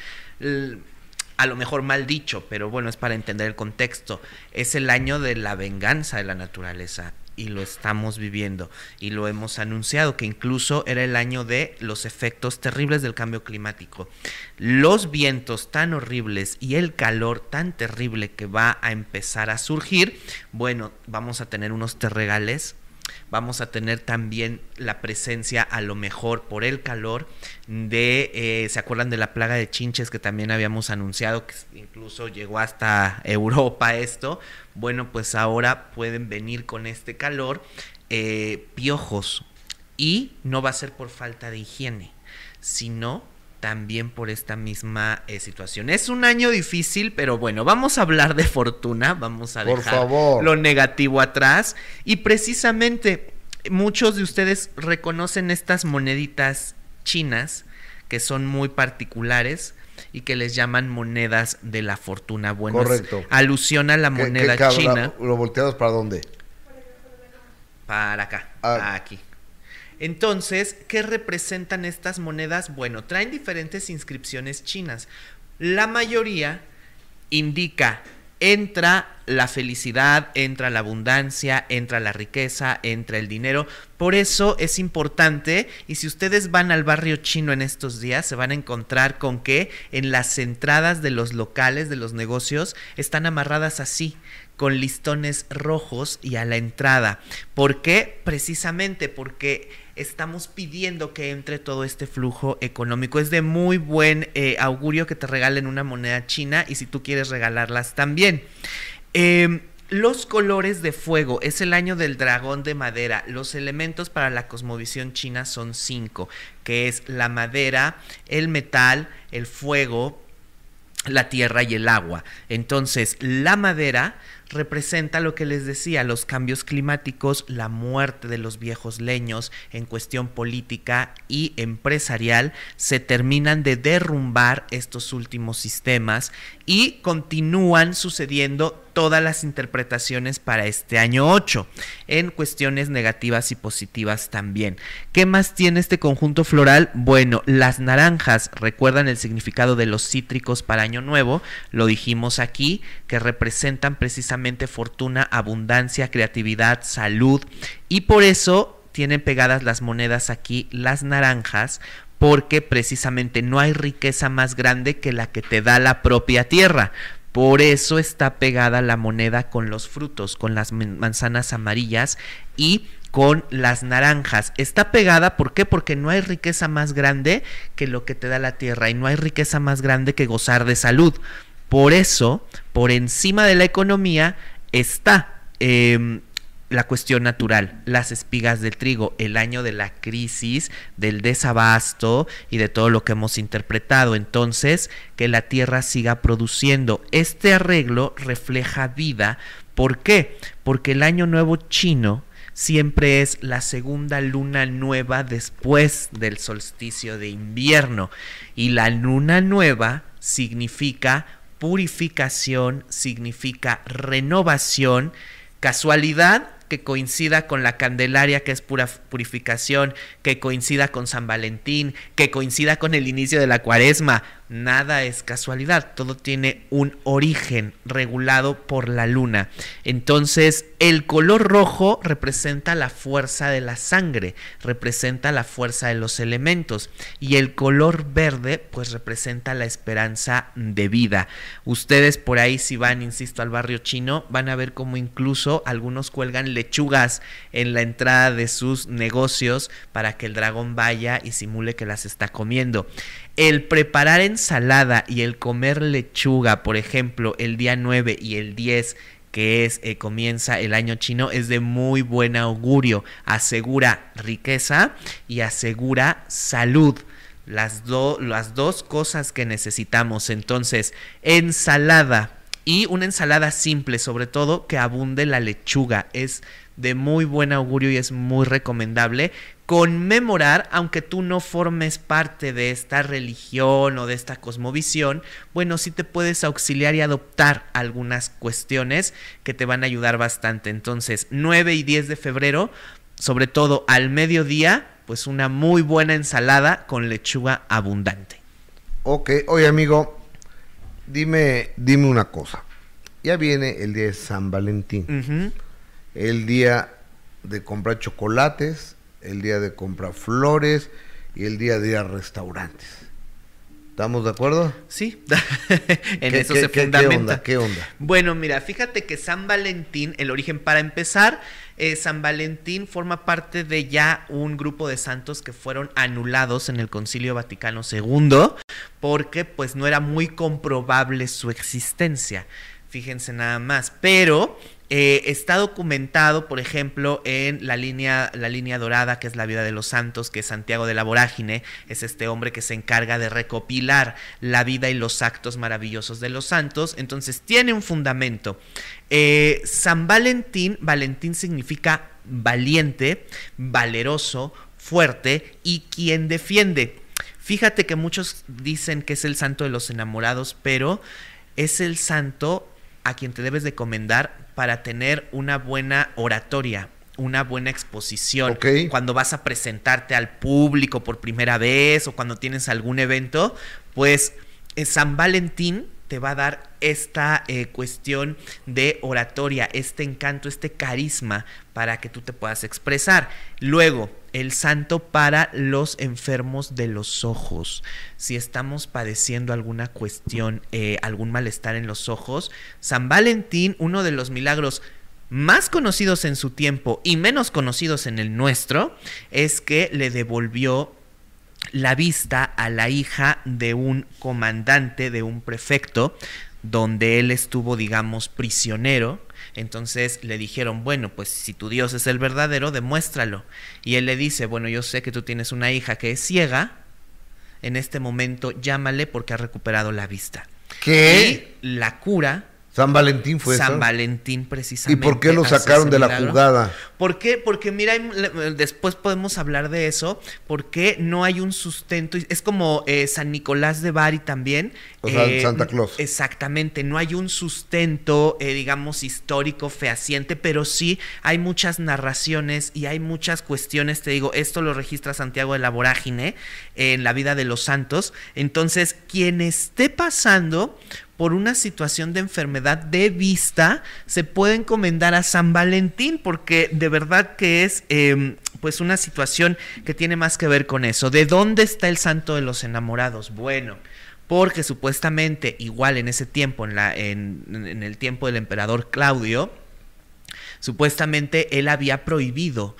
A lo mejor mal dicho, pero bueno, es para entender el contexto. Es el año de la venganza de la naturaleza y lo estamos viviendo y lo hemos anunciado que incluso era el año de los efectos terribles del cambio climático. Los vientos tan horribles y el calor tan terrible que va a empezar a surgir, bueno, vamos a tener unos terregales vamos a tener también la presencia a lo mejor por el calor de, eh, ¿se acuerdan de la plaga de chinches que también habíamos anunciado, que incluso llegó hasta Europa esto? Bueno, pues ahora pueden venir con este calor eh, piojos y no va a ser por falta de higiene, sino también por esta misma eh, situación. Es un año difícil, pero bueno, vamos a hablar de fortuna, vamos a Por dejar favor. lo negativo atrás y precisamente muchos de ustedes reconocen estas moneditas chinas que son muy particulares y que les llaman monedas de la fortuna. Bueno, Correcto. alusión a la ¿Qué- moneda qué china ¿Lo volteados para dónde? para acá, Ah. aquí. Entonces, ¿qué representan estas monedas? Bueno, traen diferentes inscripciones chinas. La mayoría indica entra la felicidad, entra la abundancia, entra la riqueza, entra el dinero. Por eso es importante, y si ustedes van al barrio chino en estos días, se van a encontrar con que en las entradas de los locales, de los negocios, están amarradas así con listones rojos y a la entrada. ¿Por qué? Precisamente porque estamos pidiendo que entre todo este flujo económico. Es de muy buen eh, augurio que te regalen una moneda china y si tú quieres regalarlas también. Eh, los colores de fuego es el año del dragón de madera. Los elementos para la cosmovisión china son cinco, que es la madera, el metal, el fuego, la tierra y el agua. Entonces, la madera representa lo que les decía, los cambios climáticos, la muerte de los viejos leños en cuestión política y empresarial, se terminan de derrumbar estos últimos sistemas y continúan sucediendo todas las interpretaciones para este año 8 en cuestiones negativas y positivas también. ¿Qué más tiene este conjunto floral? Bueno, las naranjas recuerdan el significado de los cítricos para año nuevo, lo dijimos aquí, que representan precisamente fortuna, abundancia, creatividad, salud y por eso tienen pegadas las monedas aquí las naranjas porque precisamente no hay riqueza más grande que la que te da la propia tierra. Por eso está pegada la moneda con los frutos, con las man- manzanas amarillas y con las naranjas. Está pegada, ¿por qué? Porque no hay riqueza más grande que lo que te da la tierra y no hay riqueza más grande que gozar de salud. Por eso, por encima de la economía está em, la cuestión natural, las espigas del trigo, el año de la crisis, del desabasto y de todo lo que hemos interpretado. Entonces, que la tierra siga produciendo. Este arreglo refleja vida. ¿Por qué? Porque el año nuevo chino siempre es la segunda luna nueva después del solsticio de invierno. Y la luna nueva significa purificación, significa renovación, casualidad que coincida con la Candelaria, que es pura purificación, que coincida con San Valentín, que coincida con el inicio de la cuaresma. Nada es casualidad, todo tiene un origen regulado por la luna. Entonces, el color rojo representa la fuerza de la sangre, representa la fuerza de los elementos y el color verde pues representa la esperanza de vida. Ustedes por ahí si van, insisto, al barrio chino, van a ver como incluso algunos cuelgan lechugas en la entrada de sus negocios para que el dragón vaya y simule que las está comiendo. El preparar ensalada y el comer lechuga, por ejemplo, el día 9 y el 10 que es eh, comienza el año chino es de muy buen augurio, asegura riqueza y asegura salud. Las, las dos cosas que necesitamos. Entonces, ensalada y una ensalada simple, sobre todo que abunde la lechuga. Es de muy buen augurio y es muy recomendable conmemorar, aunque tú no formes parte de esta religión o de esta cosmovisión, bueno, sí te puedes auxiliar y adoptar algunas cuestiones que te van a ayudar bastante. Entonces, 9 y 10 de febrero, sobre todo al mediodía, pues una muy buena ensalada con lechuga abundante. Ok, oye amigo, dime, dime una cosa. Ya viene el día de San Valentín el día de comprar chocolates, el día de comprar flores y el día de ir a restaurantes. ¿Estamos de acuerdo? Sí, en eso se fundamenta. ¿qué onda, Bueno, mira, fíjate que San Valentín, el origen para empezar, eh, San Valentín forma parte de ya un grupo de santos que fueron anulados en el Concilio Vaticano II porque pues no era muy comprobable su existencia. Fíjense nada más, pero eh, está documentado, por ejemplo, en la línea, la línea dorada, que es la vida de los santos, que es Santiago de la Vorágine, es este hombre que se encarga de recopilar la vida y los actos maravillosos de los santos. Entonces tiene un fundamento. Eh, San Valentín, Valentín significa valiente, valeroso, fuerte y quien defiende. Fíjate que muchos dicen que es el santo de los enamorados, pero es el santo a quien te debes de comendar para tener una buena oratoria, una buena exposición. Cuando vas a presentarte al público por primera vez o cuando tienes algún evento, pues eh, San Valentín te va a dar esta eh, cuestión de oratoria, este encanto, este carisma para que tú te puedas expresar. Luego, el santo para los enfermos de los ojos. Si estamos padeciendo alguna cuestión, eh, algún malestar en los ojos, San Valentín, uno de los milagros más conocidos en su tiempo y menos conocidos en el nuestro, es que le devolvió la vista a la hija de un comandante, de un prefecto, donde él estuvo, digamos, prisionero. Entonces le dijeron, bueno, pues si tu Dios es el verdadero, demuéstralo. Y él le dice, bueno, yo sé que tú tienes una hija que es ciega, en este momento llámale porque ha recuperado la vista. ¿Qué? Y la cura San Valentín fue San Valentín precisamente. ¿Y por qué lo sacaron de la jugada? ¿Por qué? Porque mira, después podemos hablar de eso, porque no hay un sustento, es como eh, San Nicolás de Bari también. O sea, eh, Santa Claus. Exactamente, no hay un sustento, eh, digamos, histórico, fehaciente, pero sí hay muchas narraciones y hay muchas cuestiones, te digo, esto lo registra Santiago de la Vorágine en la vida de los santos. Entonces, quien esté pasando por una situación de enfermedad de vista, se puede encomendar a San Valentín, porque de verdad que es em, pues una situación que tiene más que ver con eso. ¿De dónde está el santo de los enamorados? Bueno, porque supuestamente, igual en ese tiempo, en, la, en, en el tiempo del emperador Claudio, supuestamente él había prohibido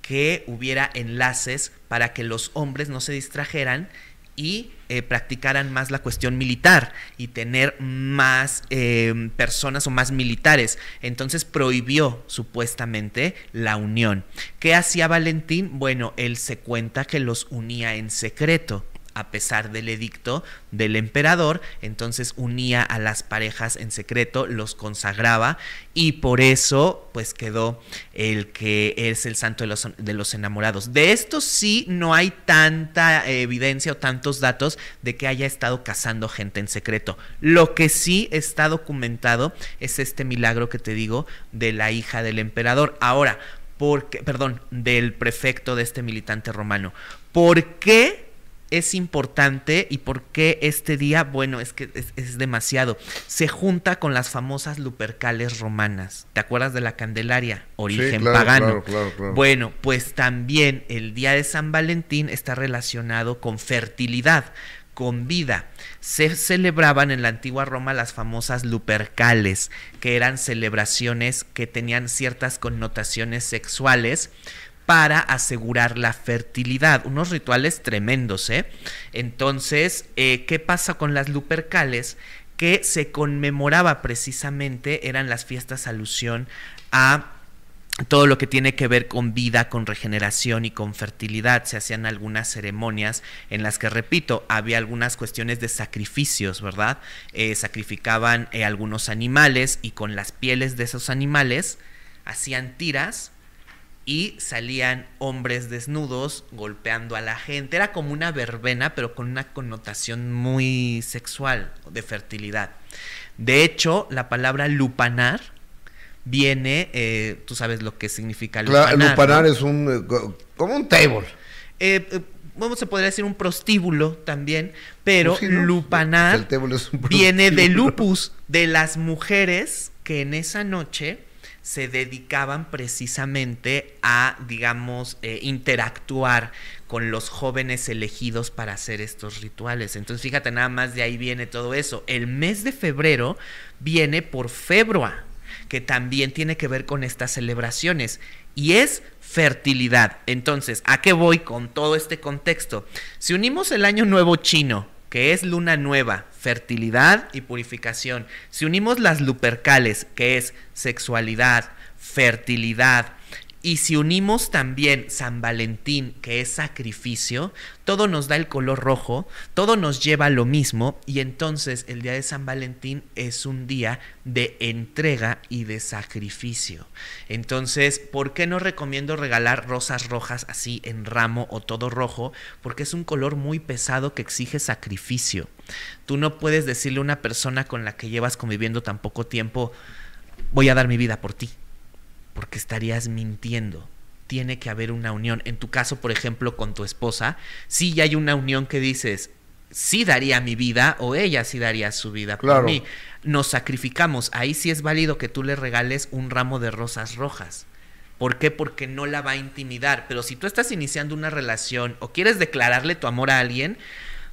que hubiera enlaces para que los hombres no se distrajeran y eh, practicaran más la cuestión militar y tener más em, personas o más militares. Entonces prohibió supuestamente la unión. ¿Qué hacía Valentín? Bueno, él se cuenta que los unía en secreto a pesar del edicto del emperador, entonces unía a las parejas en secreto, los consagraba y por eso pues quedó el que es el santo de los, de los enamorados. De esto sí no hay tanta evidencia o tantos datos de que haya estado casando gente en secreto. Lo que sí está documentado es este milagro que te digo de la hija del emperador. Ahora, porque, perdón, del prefecto de este militante romano. ¿Por qué es importante y por qué este día, bueno, es que es, es, demasiado. Se junta con las famosas lupercales romanas. ¿Te acuerdas de la Candelaria? Origen Sí, claro, pagano. claro, claro, claro. Bueno, pues también el día de San Valentín está relacionado con fertilidad, con vida. Se celebraban en la antigua Roma las famosas lupercales, que eran celebraciones que tenían ciertas connotaciones sexuales para asegurar la fertilidad. Unos rituales tremendos, ¿eh? Entonces, eh, ¿qué pasa con las lupercales? Que se conmemoraba precisamente, eran las fiestas alusión a todo lo que tiene que ver con vida, con regeneración y con fertilidad. Se hacían algunas ceremonias en las que, repito, había algunas cuestiones de sacrificios, ¿verdad? Eh, sacrificaban eh, algunos animales y con las pieles de esos animales hacían tiras y salían hombres desnudos golpeando a la gente. Era como una verbena, pero con una connotación muy sexual, de fertilidad. De hecho, la palabra lupanar viene, eh, tú sabes lo que significa lupanar. lupanar ¿no? es un eh, co- como un table. Eh, eh, se podría decir un prostíbulo también, pero sí, ¿no? lupanar viene de lupus, de las mujeres que en esa noche se dedicaban precisamente a, digamos, eh, interactuar con los jóvenes elegidos para hacer estos rituales. Entonces, fíjate, nada más de ahí viene todo eso. El mes de febrero viene por februa, que también tiene que ver con estas celebraciones, y es fertilidad. Entonces, ¿a qué voy con todo este contexto? Si unimos el año nuevo chino, que es luna nueva, fertilidad y purificación, si unimos las lupercales, que es sexualidad, fertilidad, y si unimos también San Valentín, que es sacrificio, todo nos da el color rojo, todo nos lleva a lo mismo, y entonces el día de San Valentín es un día de entrega y de sacrificio. Entonces, ¿por qué no recomiendo regalar rosas rojas así en ramo o todo rojo? Porque es un color muy pesado que exige sacrificio. Tú no puedes decirle a una persona con la que llevas conviviendo tan poco tiempo, voy a dar mi vida por ti porque estarías mintiendo. Tiene que haber una unión. En tu caso, por ejemplo, con tu esposa, sí ya hay una unión que dices, sí daría mi vida o ella sí daría su vida Claro. por mí. Nos sacrificamos. Ahí sí es válido que tú le regales un ramo de rosas rojas. ¿Por qué? Porque no la va a intimidar. Pero si tú estás iniciando una relación o quieres declararle tu amor a alguien,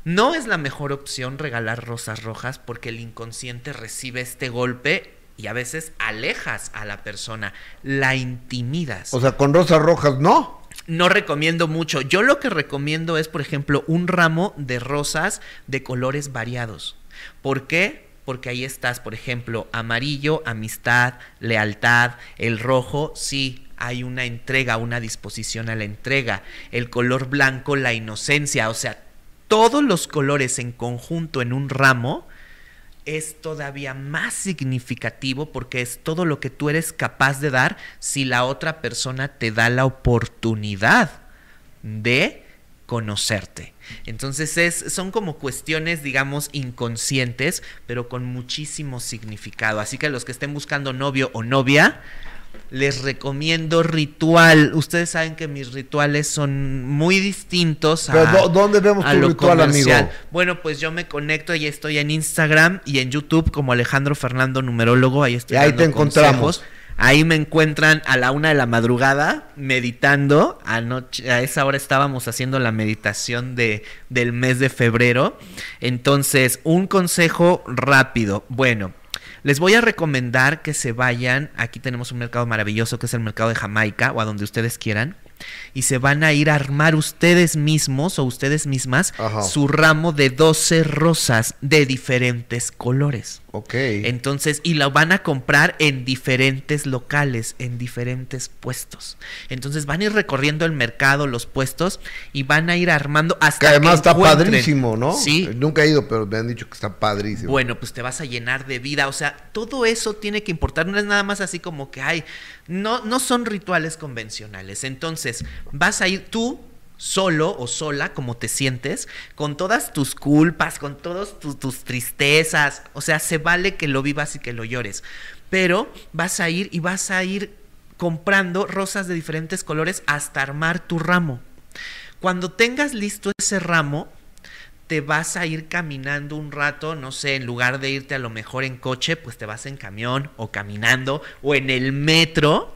no es la mejor opción regalar rosas rojas porque el inconsciente recibe este golpe y a veces alejas a la persona, la intimidas. O sea, con rosas rojas, ¿no? No recomiendo mucho. Yo lo que recomiendo es, por ejemplo, un ramo de rosas de colores variados. ¿Por qué? Porque ahí estás, por ejemplo, amarillo, amistad, lealtad, el rojo, sí, hay una entrega, una disposición a la entrega. El color blanco, la inocencia. O sea, todos los colores en conjunto en un ramo es todavía más significativo porque es todo lo que tú eres capaz de dar si la otra persona te da la oportunidad de conocerte. Entonces es, son como cuestiones, digamos, inconscientes, pero con muchísimo significado. Así que los que estén buscando novio o novia, les recomiendo ritual. Ustedes saben que mis rituales son muy distintos a, Pero, ¿dó- dónde vemos a tu lo ritual, comercial. amigo? Bueno, pues yo me conecto y estoy en Instagram y en YouTube como Alejandro Fernando Numerólogo. Ahí estoy Y ahí dando te encontramos. Ahí me encuentran a la una de la madrugada meditando. Anoche, a esa hora estábamos haciendo la meditación de, del mes de febrero. Entonces, un consejo rápido. Bueno, les voy a recomendar que se vayan. Aquí tenemos un mercado maravilloso que es el mercado de Jamaica o a donde ustedes quieran. Y se van a ir a armar ustedes mismos o ustedes mismas Ajá. su ramo de 12 rosas de diferentes colores. Ok. Entonces, y lo van a comprar en diferentes locales, en diferentes puestos. Entonces van a ir recorriendo el mercado, los puestos, y van a ir armando hasta Que además está padrísimo, ¿no? Sí. Nunca he ido, pero me han dicho que está padrísimo. Bueno, pues te vas a llenar de vida. O sea, todo eso tiene que importar. No es nada más así como que hay. No, no son rituales convencionales. Entonces, vas a ir tú solo o sola, como te sientes, con todas tus culpas, con todas tus, tristezas. O sea, se vale que lo vivas y que lo llores. Pero vas a ir y vas a ir comprando rosas de diferentes colores hasta armar tu ramo. Cuando tengas listo ese ramo, te vas a ir caminando un rato, no sé, en lugar de irte a lo mejor en coche, pues te vas en camión o caminando o en el metro,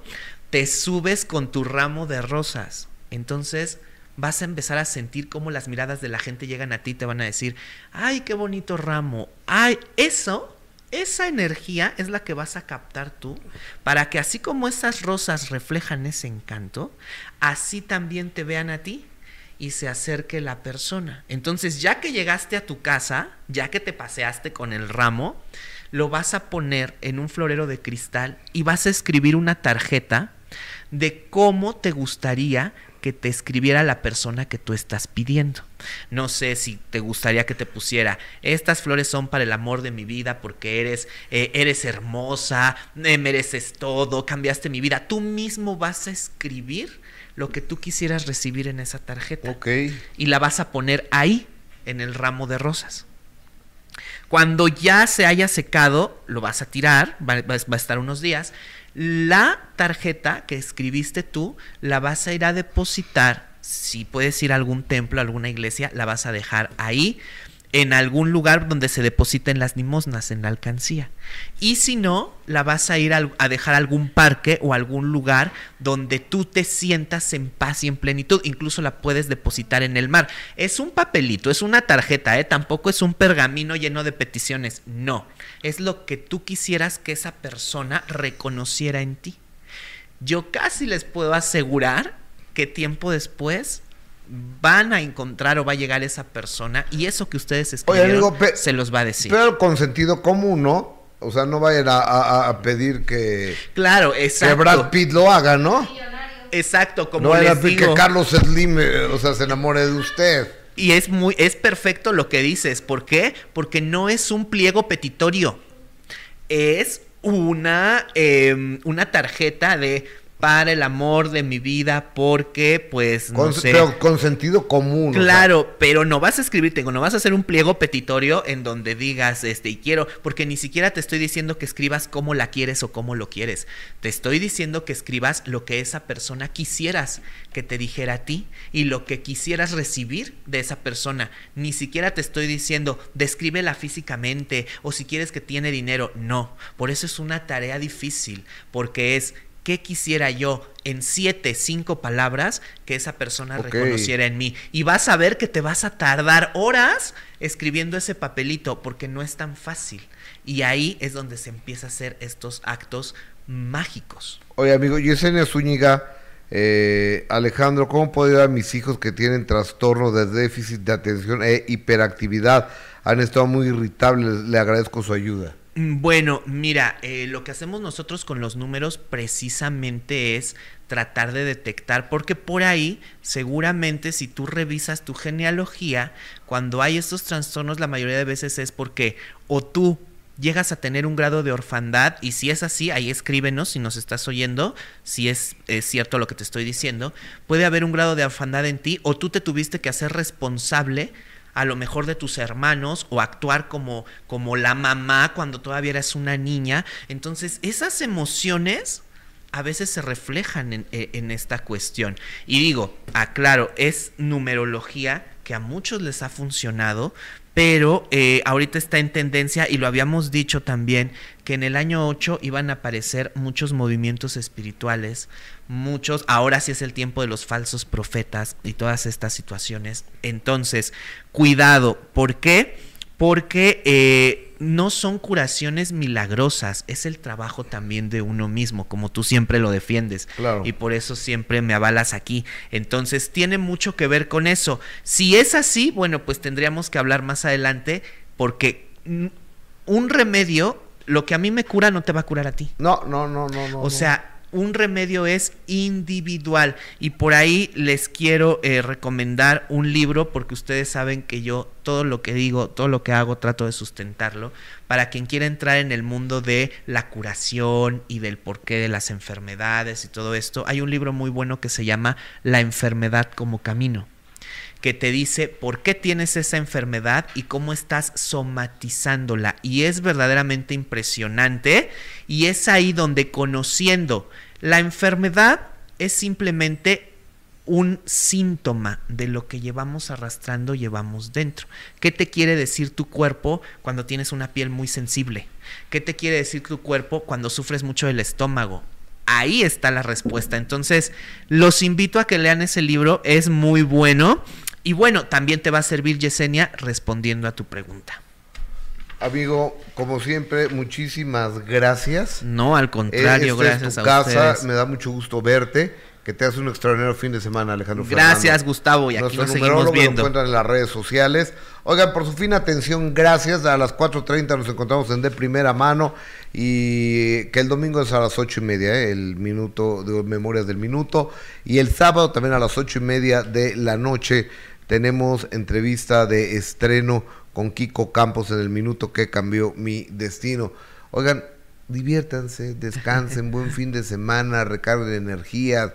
te subes con tu ramo de rosas. Entonces vas a empezar a sentir cómo las miradas de la gente llegan a ti y te van a decir, ay, qué bonito ramo. Ay, eso, esa energía es la que vas a captar tú para que así como esas rosas reflejan ese encanto, así también te vean a ti y se acerque la persona. Entonces, ya que llegaste a tu casa, ya que te paseaste con el ramo, lo vas a poner en un florero de cristal y vas a escribir una tarjeta de cómo te gustaría que te escribiera la persona que tú estás pidiendo. No sé si te gustaría que te pusiera, estas flores son para el amor de mi vida porque eres, eh, eres hermosa, eh, mereces todo, cambiaste mi vida. Tú mismo vas a escribir lo que tú quisieras recibir en esa tarjeta. Ok. Y la vas a poner ahí, en el ramo de rosas. Cuando ya se haya secado, lo vas a tirar, va, va- va a estar unos días. La tarjeta que escribiste tú, la vas a ir a depositar. Si puedes ir a algún templo, a alguna iglesia, la vas a dejar ahí, en algún lugar donde se depositen las limosnas, en la alcancía. Y si no, la vas a ir a dejar algún parque o algún lugar donde tú te sientas en paz y en plenitud. Incluso la puedes depositar en el mar. Es un papelito, es una tarjeta, ¿eh? Tampoco es un pergamino lleno de peticiones. No. Es lo que tú quisieras que esa persona reconociera en ti. Yo casi les puedo asegurar que tiempo después van a encontrar o va a llegar esa persona y eso que ustedes escribieron amigo, se los va a decir. Pero con sentido común, ¿no? O sea, no vayan a, a- a pedir que, Claro, que exacto. Brad Pitt lo haga, ¿no? Exacto, como no les digo. que Carlos Slim, eh, o sea, se enamore de usted. Y es muy, es perfecto lo que dices. ¿Por qué? Porque no es un pliego petitorio. Es una, em, una tarjeta de para el amor de mi vida, porque, pues, no Con, sé. Pero con sentido común. o sea. Claro, pero no vas a escribir, tengo, no vas a hacer un pliego petitorio en donde digas, este, y quiero, porque ni siquiera te estoy diciendo que escribas cómo la quieres o cómo lo quieres. Te estoy diciendo que escribas lo que esa persona quisieras que te dijera a ti y lo que quisieras recibir de esa persona. Ni siquiera te estoy diciendo, descríbela físicamente o si quieres que tiene dinero. No, por eso es una tarea difícil, porque es ¿Qué quisiera yo en siete, cinco palabras que esa persona reconociera en mí? Y vas a ver que te vas a tardar horas escribiendo ese papelito porque no es tan fácil. Y ahí es donde se empieza a hacer estos actos mágicos. Oye, amigo, Yesenia Zúñiga, eh, Alejandro, ¿cómo puedo ayudar a mis hijos que tienen trastorno de déficit de atención e hiperactividad? Han estado muy irritables, le agradezco su ayuda. Mm, Bueno, mira, eh, lo que hacemos nosotros con los números precisamente es tratar de detectar, porque por ahí seguramente si tú revisas tu genealogía, cuando hay estos trastornos la mayoría de veces es porque o tú llegas a tener un grado de orfandad y si es así, ahí escríbenos si nos estás oyendo, si es, es cierto lo que te estoy diciendo, puede haber un grado de orfandad en ti o tú te tuviste que hacer responsable a lo mejor de tus hermanos o actuar como, como la mamá cuando todavía eras una niña. Entonces, esas emociones a veces se reflejan en, eh, en esta cuestión. Y digo, aclaro, es numerología que a muchos les ha funcionado, pero eh, ahorita está en tendencia y lo habíamos dicho también que en el año 8 iban a aparecer muchos movimientos espirituales, muchos, ahora sí es el tiempo de los falsos profetas y todas estas situaciones. Entonces, cuidado, ¿por qué? Porque eh, no son curaciones milagrosas, es el trabajo también de uno mismo, como tú siempre lo defiendes. Claro. Y por eso siempre me avalas aquí. Entonces, tiene mucho que ver con eso. Si es así, bueno, pues tendríamos que hablar más adelante, porque un remedio, lo que a mí me cura, no te va a curar a ti. No, no, no, no, no. O sea, un remedio es individual y por ahí les quiero eh, recomendar un libro porque ustedes saben que yo todo lo que digo, todo lo que hago trato de sustentarlo para quien quiera entrar en el mundo de la curación y del porqué de las enfermedades y todo esto. Hay un libro muy bueno que se llama La enfermedad como camino que te dice por qué tienes esa enfermedad y cómo estás somatizándola. Y es verdaderamente impresionante. Y es ahí donde conociendo la enfermedad es simplemente un síntoma de lo que llevamos arrastrando, llevamos dentro. ¿Qué te quiere decir tu cuerpo cuando tienes una piel muy sensible? ¿Qué te quiere decir tu cuerpo cuando sufres mucho del estómago? Ahí está la respuesta. Entonces, los invito a que lean ese libro, es muy bueno. Y bueno, también te va a servir Yesenia respondiendo a tu pregunta. Amigo, como siempre, muchísimas gracias. No, al contrario, Esta es gracias tu a casa, ustedes. me da mucho gusto verte. Que te hagas un extraordinario fin de semana, Alejandro Gracias, Fernando. Gustavo, y aquí Nuestro nos seguimos lo viendo. encuentran en las redes sociales. Oigan, por su fina atención, gracias. A las 4.30 nos encontramos en De Primera Mano y que el domingo es a las ocho y media, ¿eh? el minuto de Memorias del Minuto. Y el sábado también a las ocho y media de la noche tenemos entrevista de estreno con Kiko Campos en el minuto que cambió mi destino. Oigan, diviértanse, descansen, buen fin de semana, recarguen energías,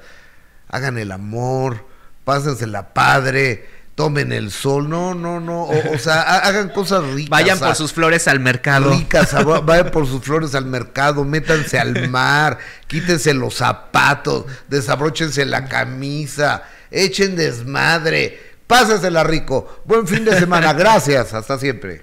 hagan el amor, pásensela padre, tomen el sol, no, no, no, o, o sea, ha- hagan cosas ricas. Vayan por ah, sus flores al mercado. Ricas, sabro- vayan por sus flores al mercado, métanse al mar, quítense los zapatos, desabróchense la camisa, echen desmadre, pásensela rico. Buen fin de semana, gracias, hasta siempre.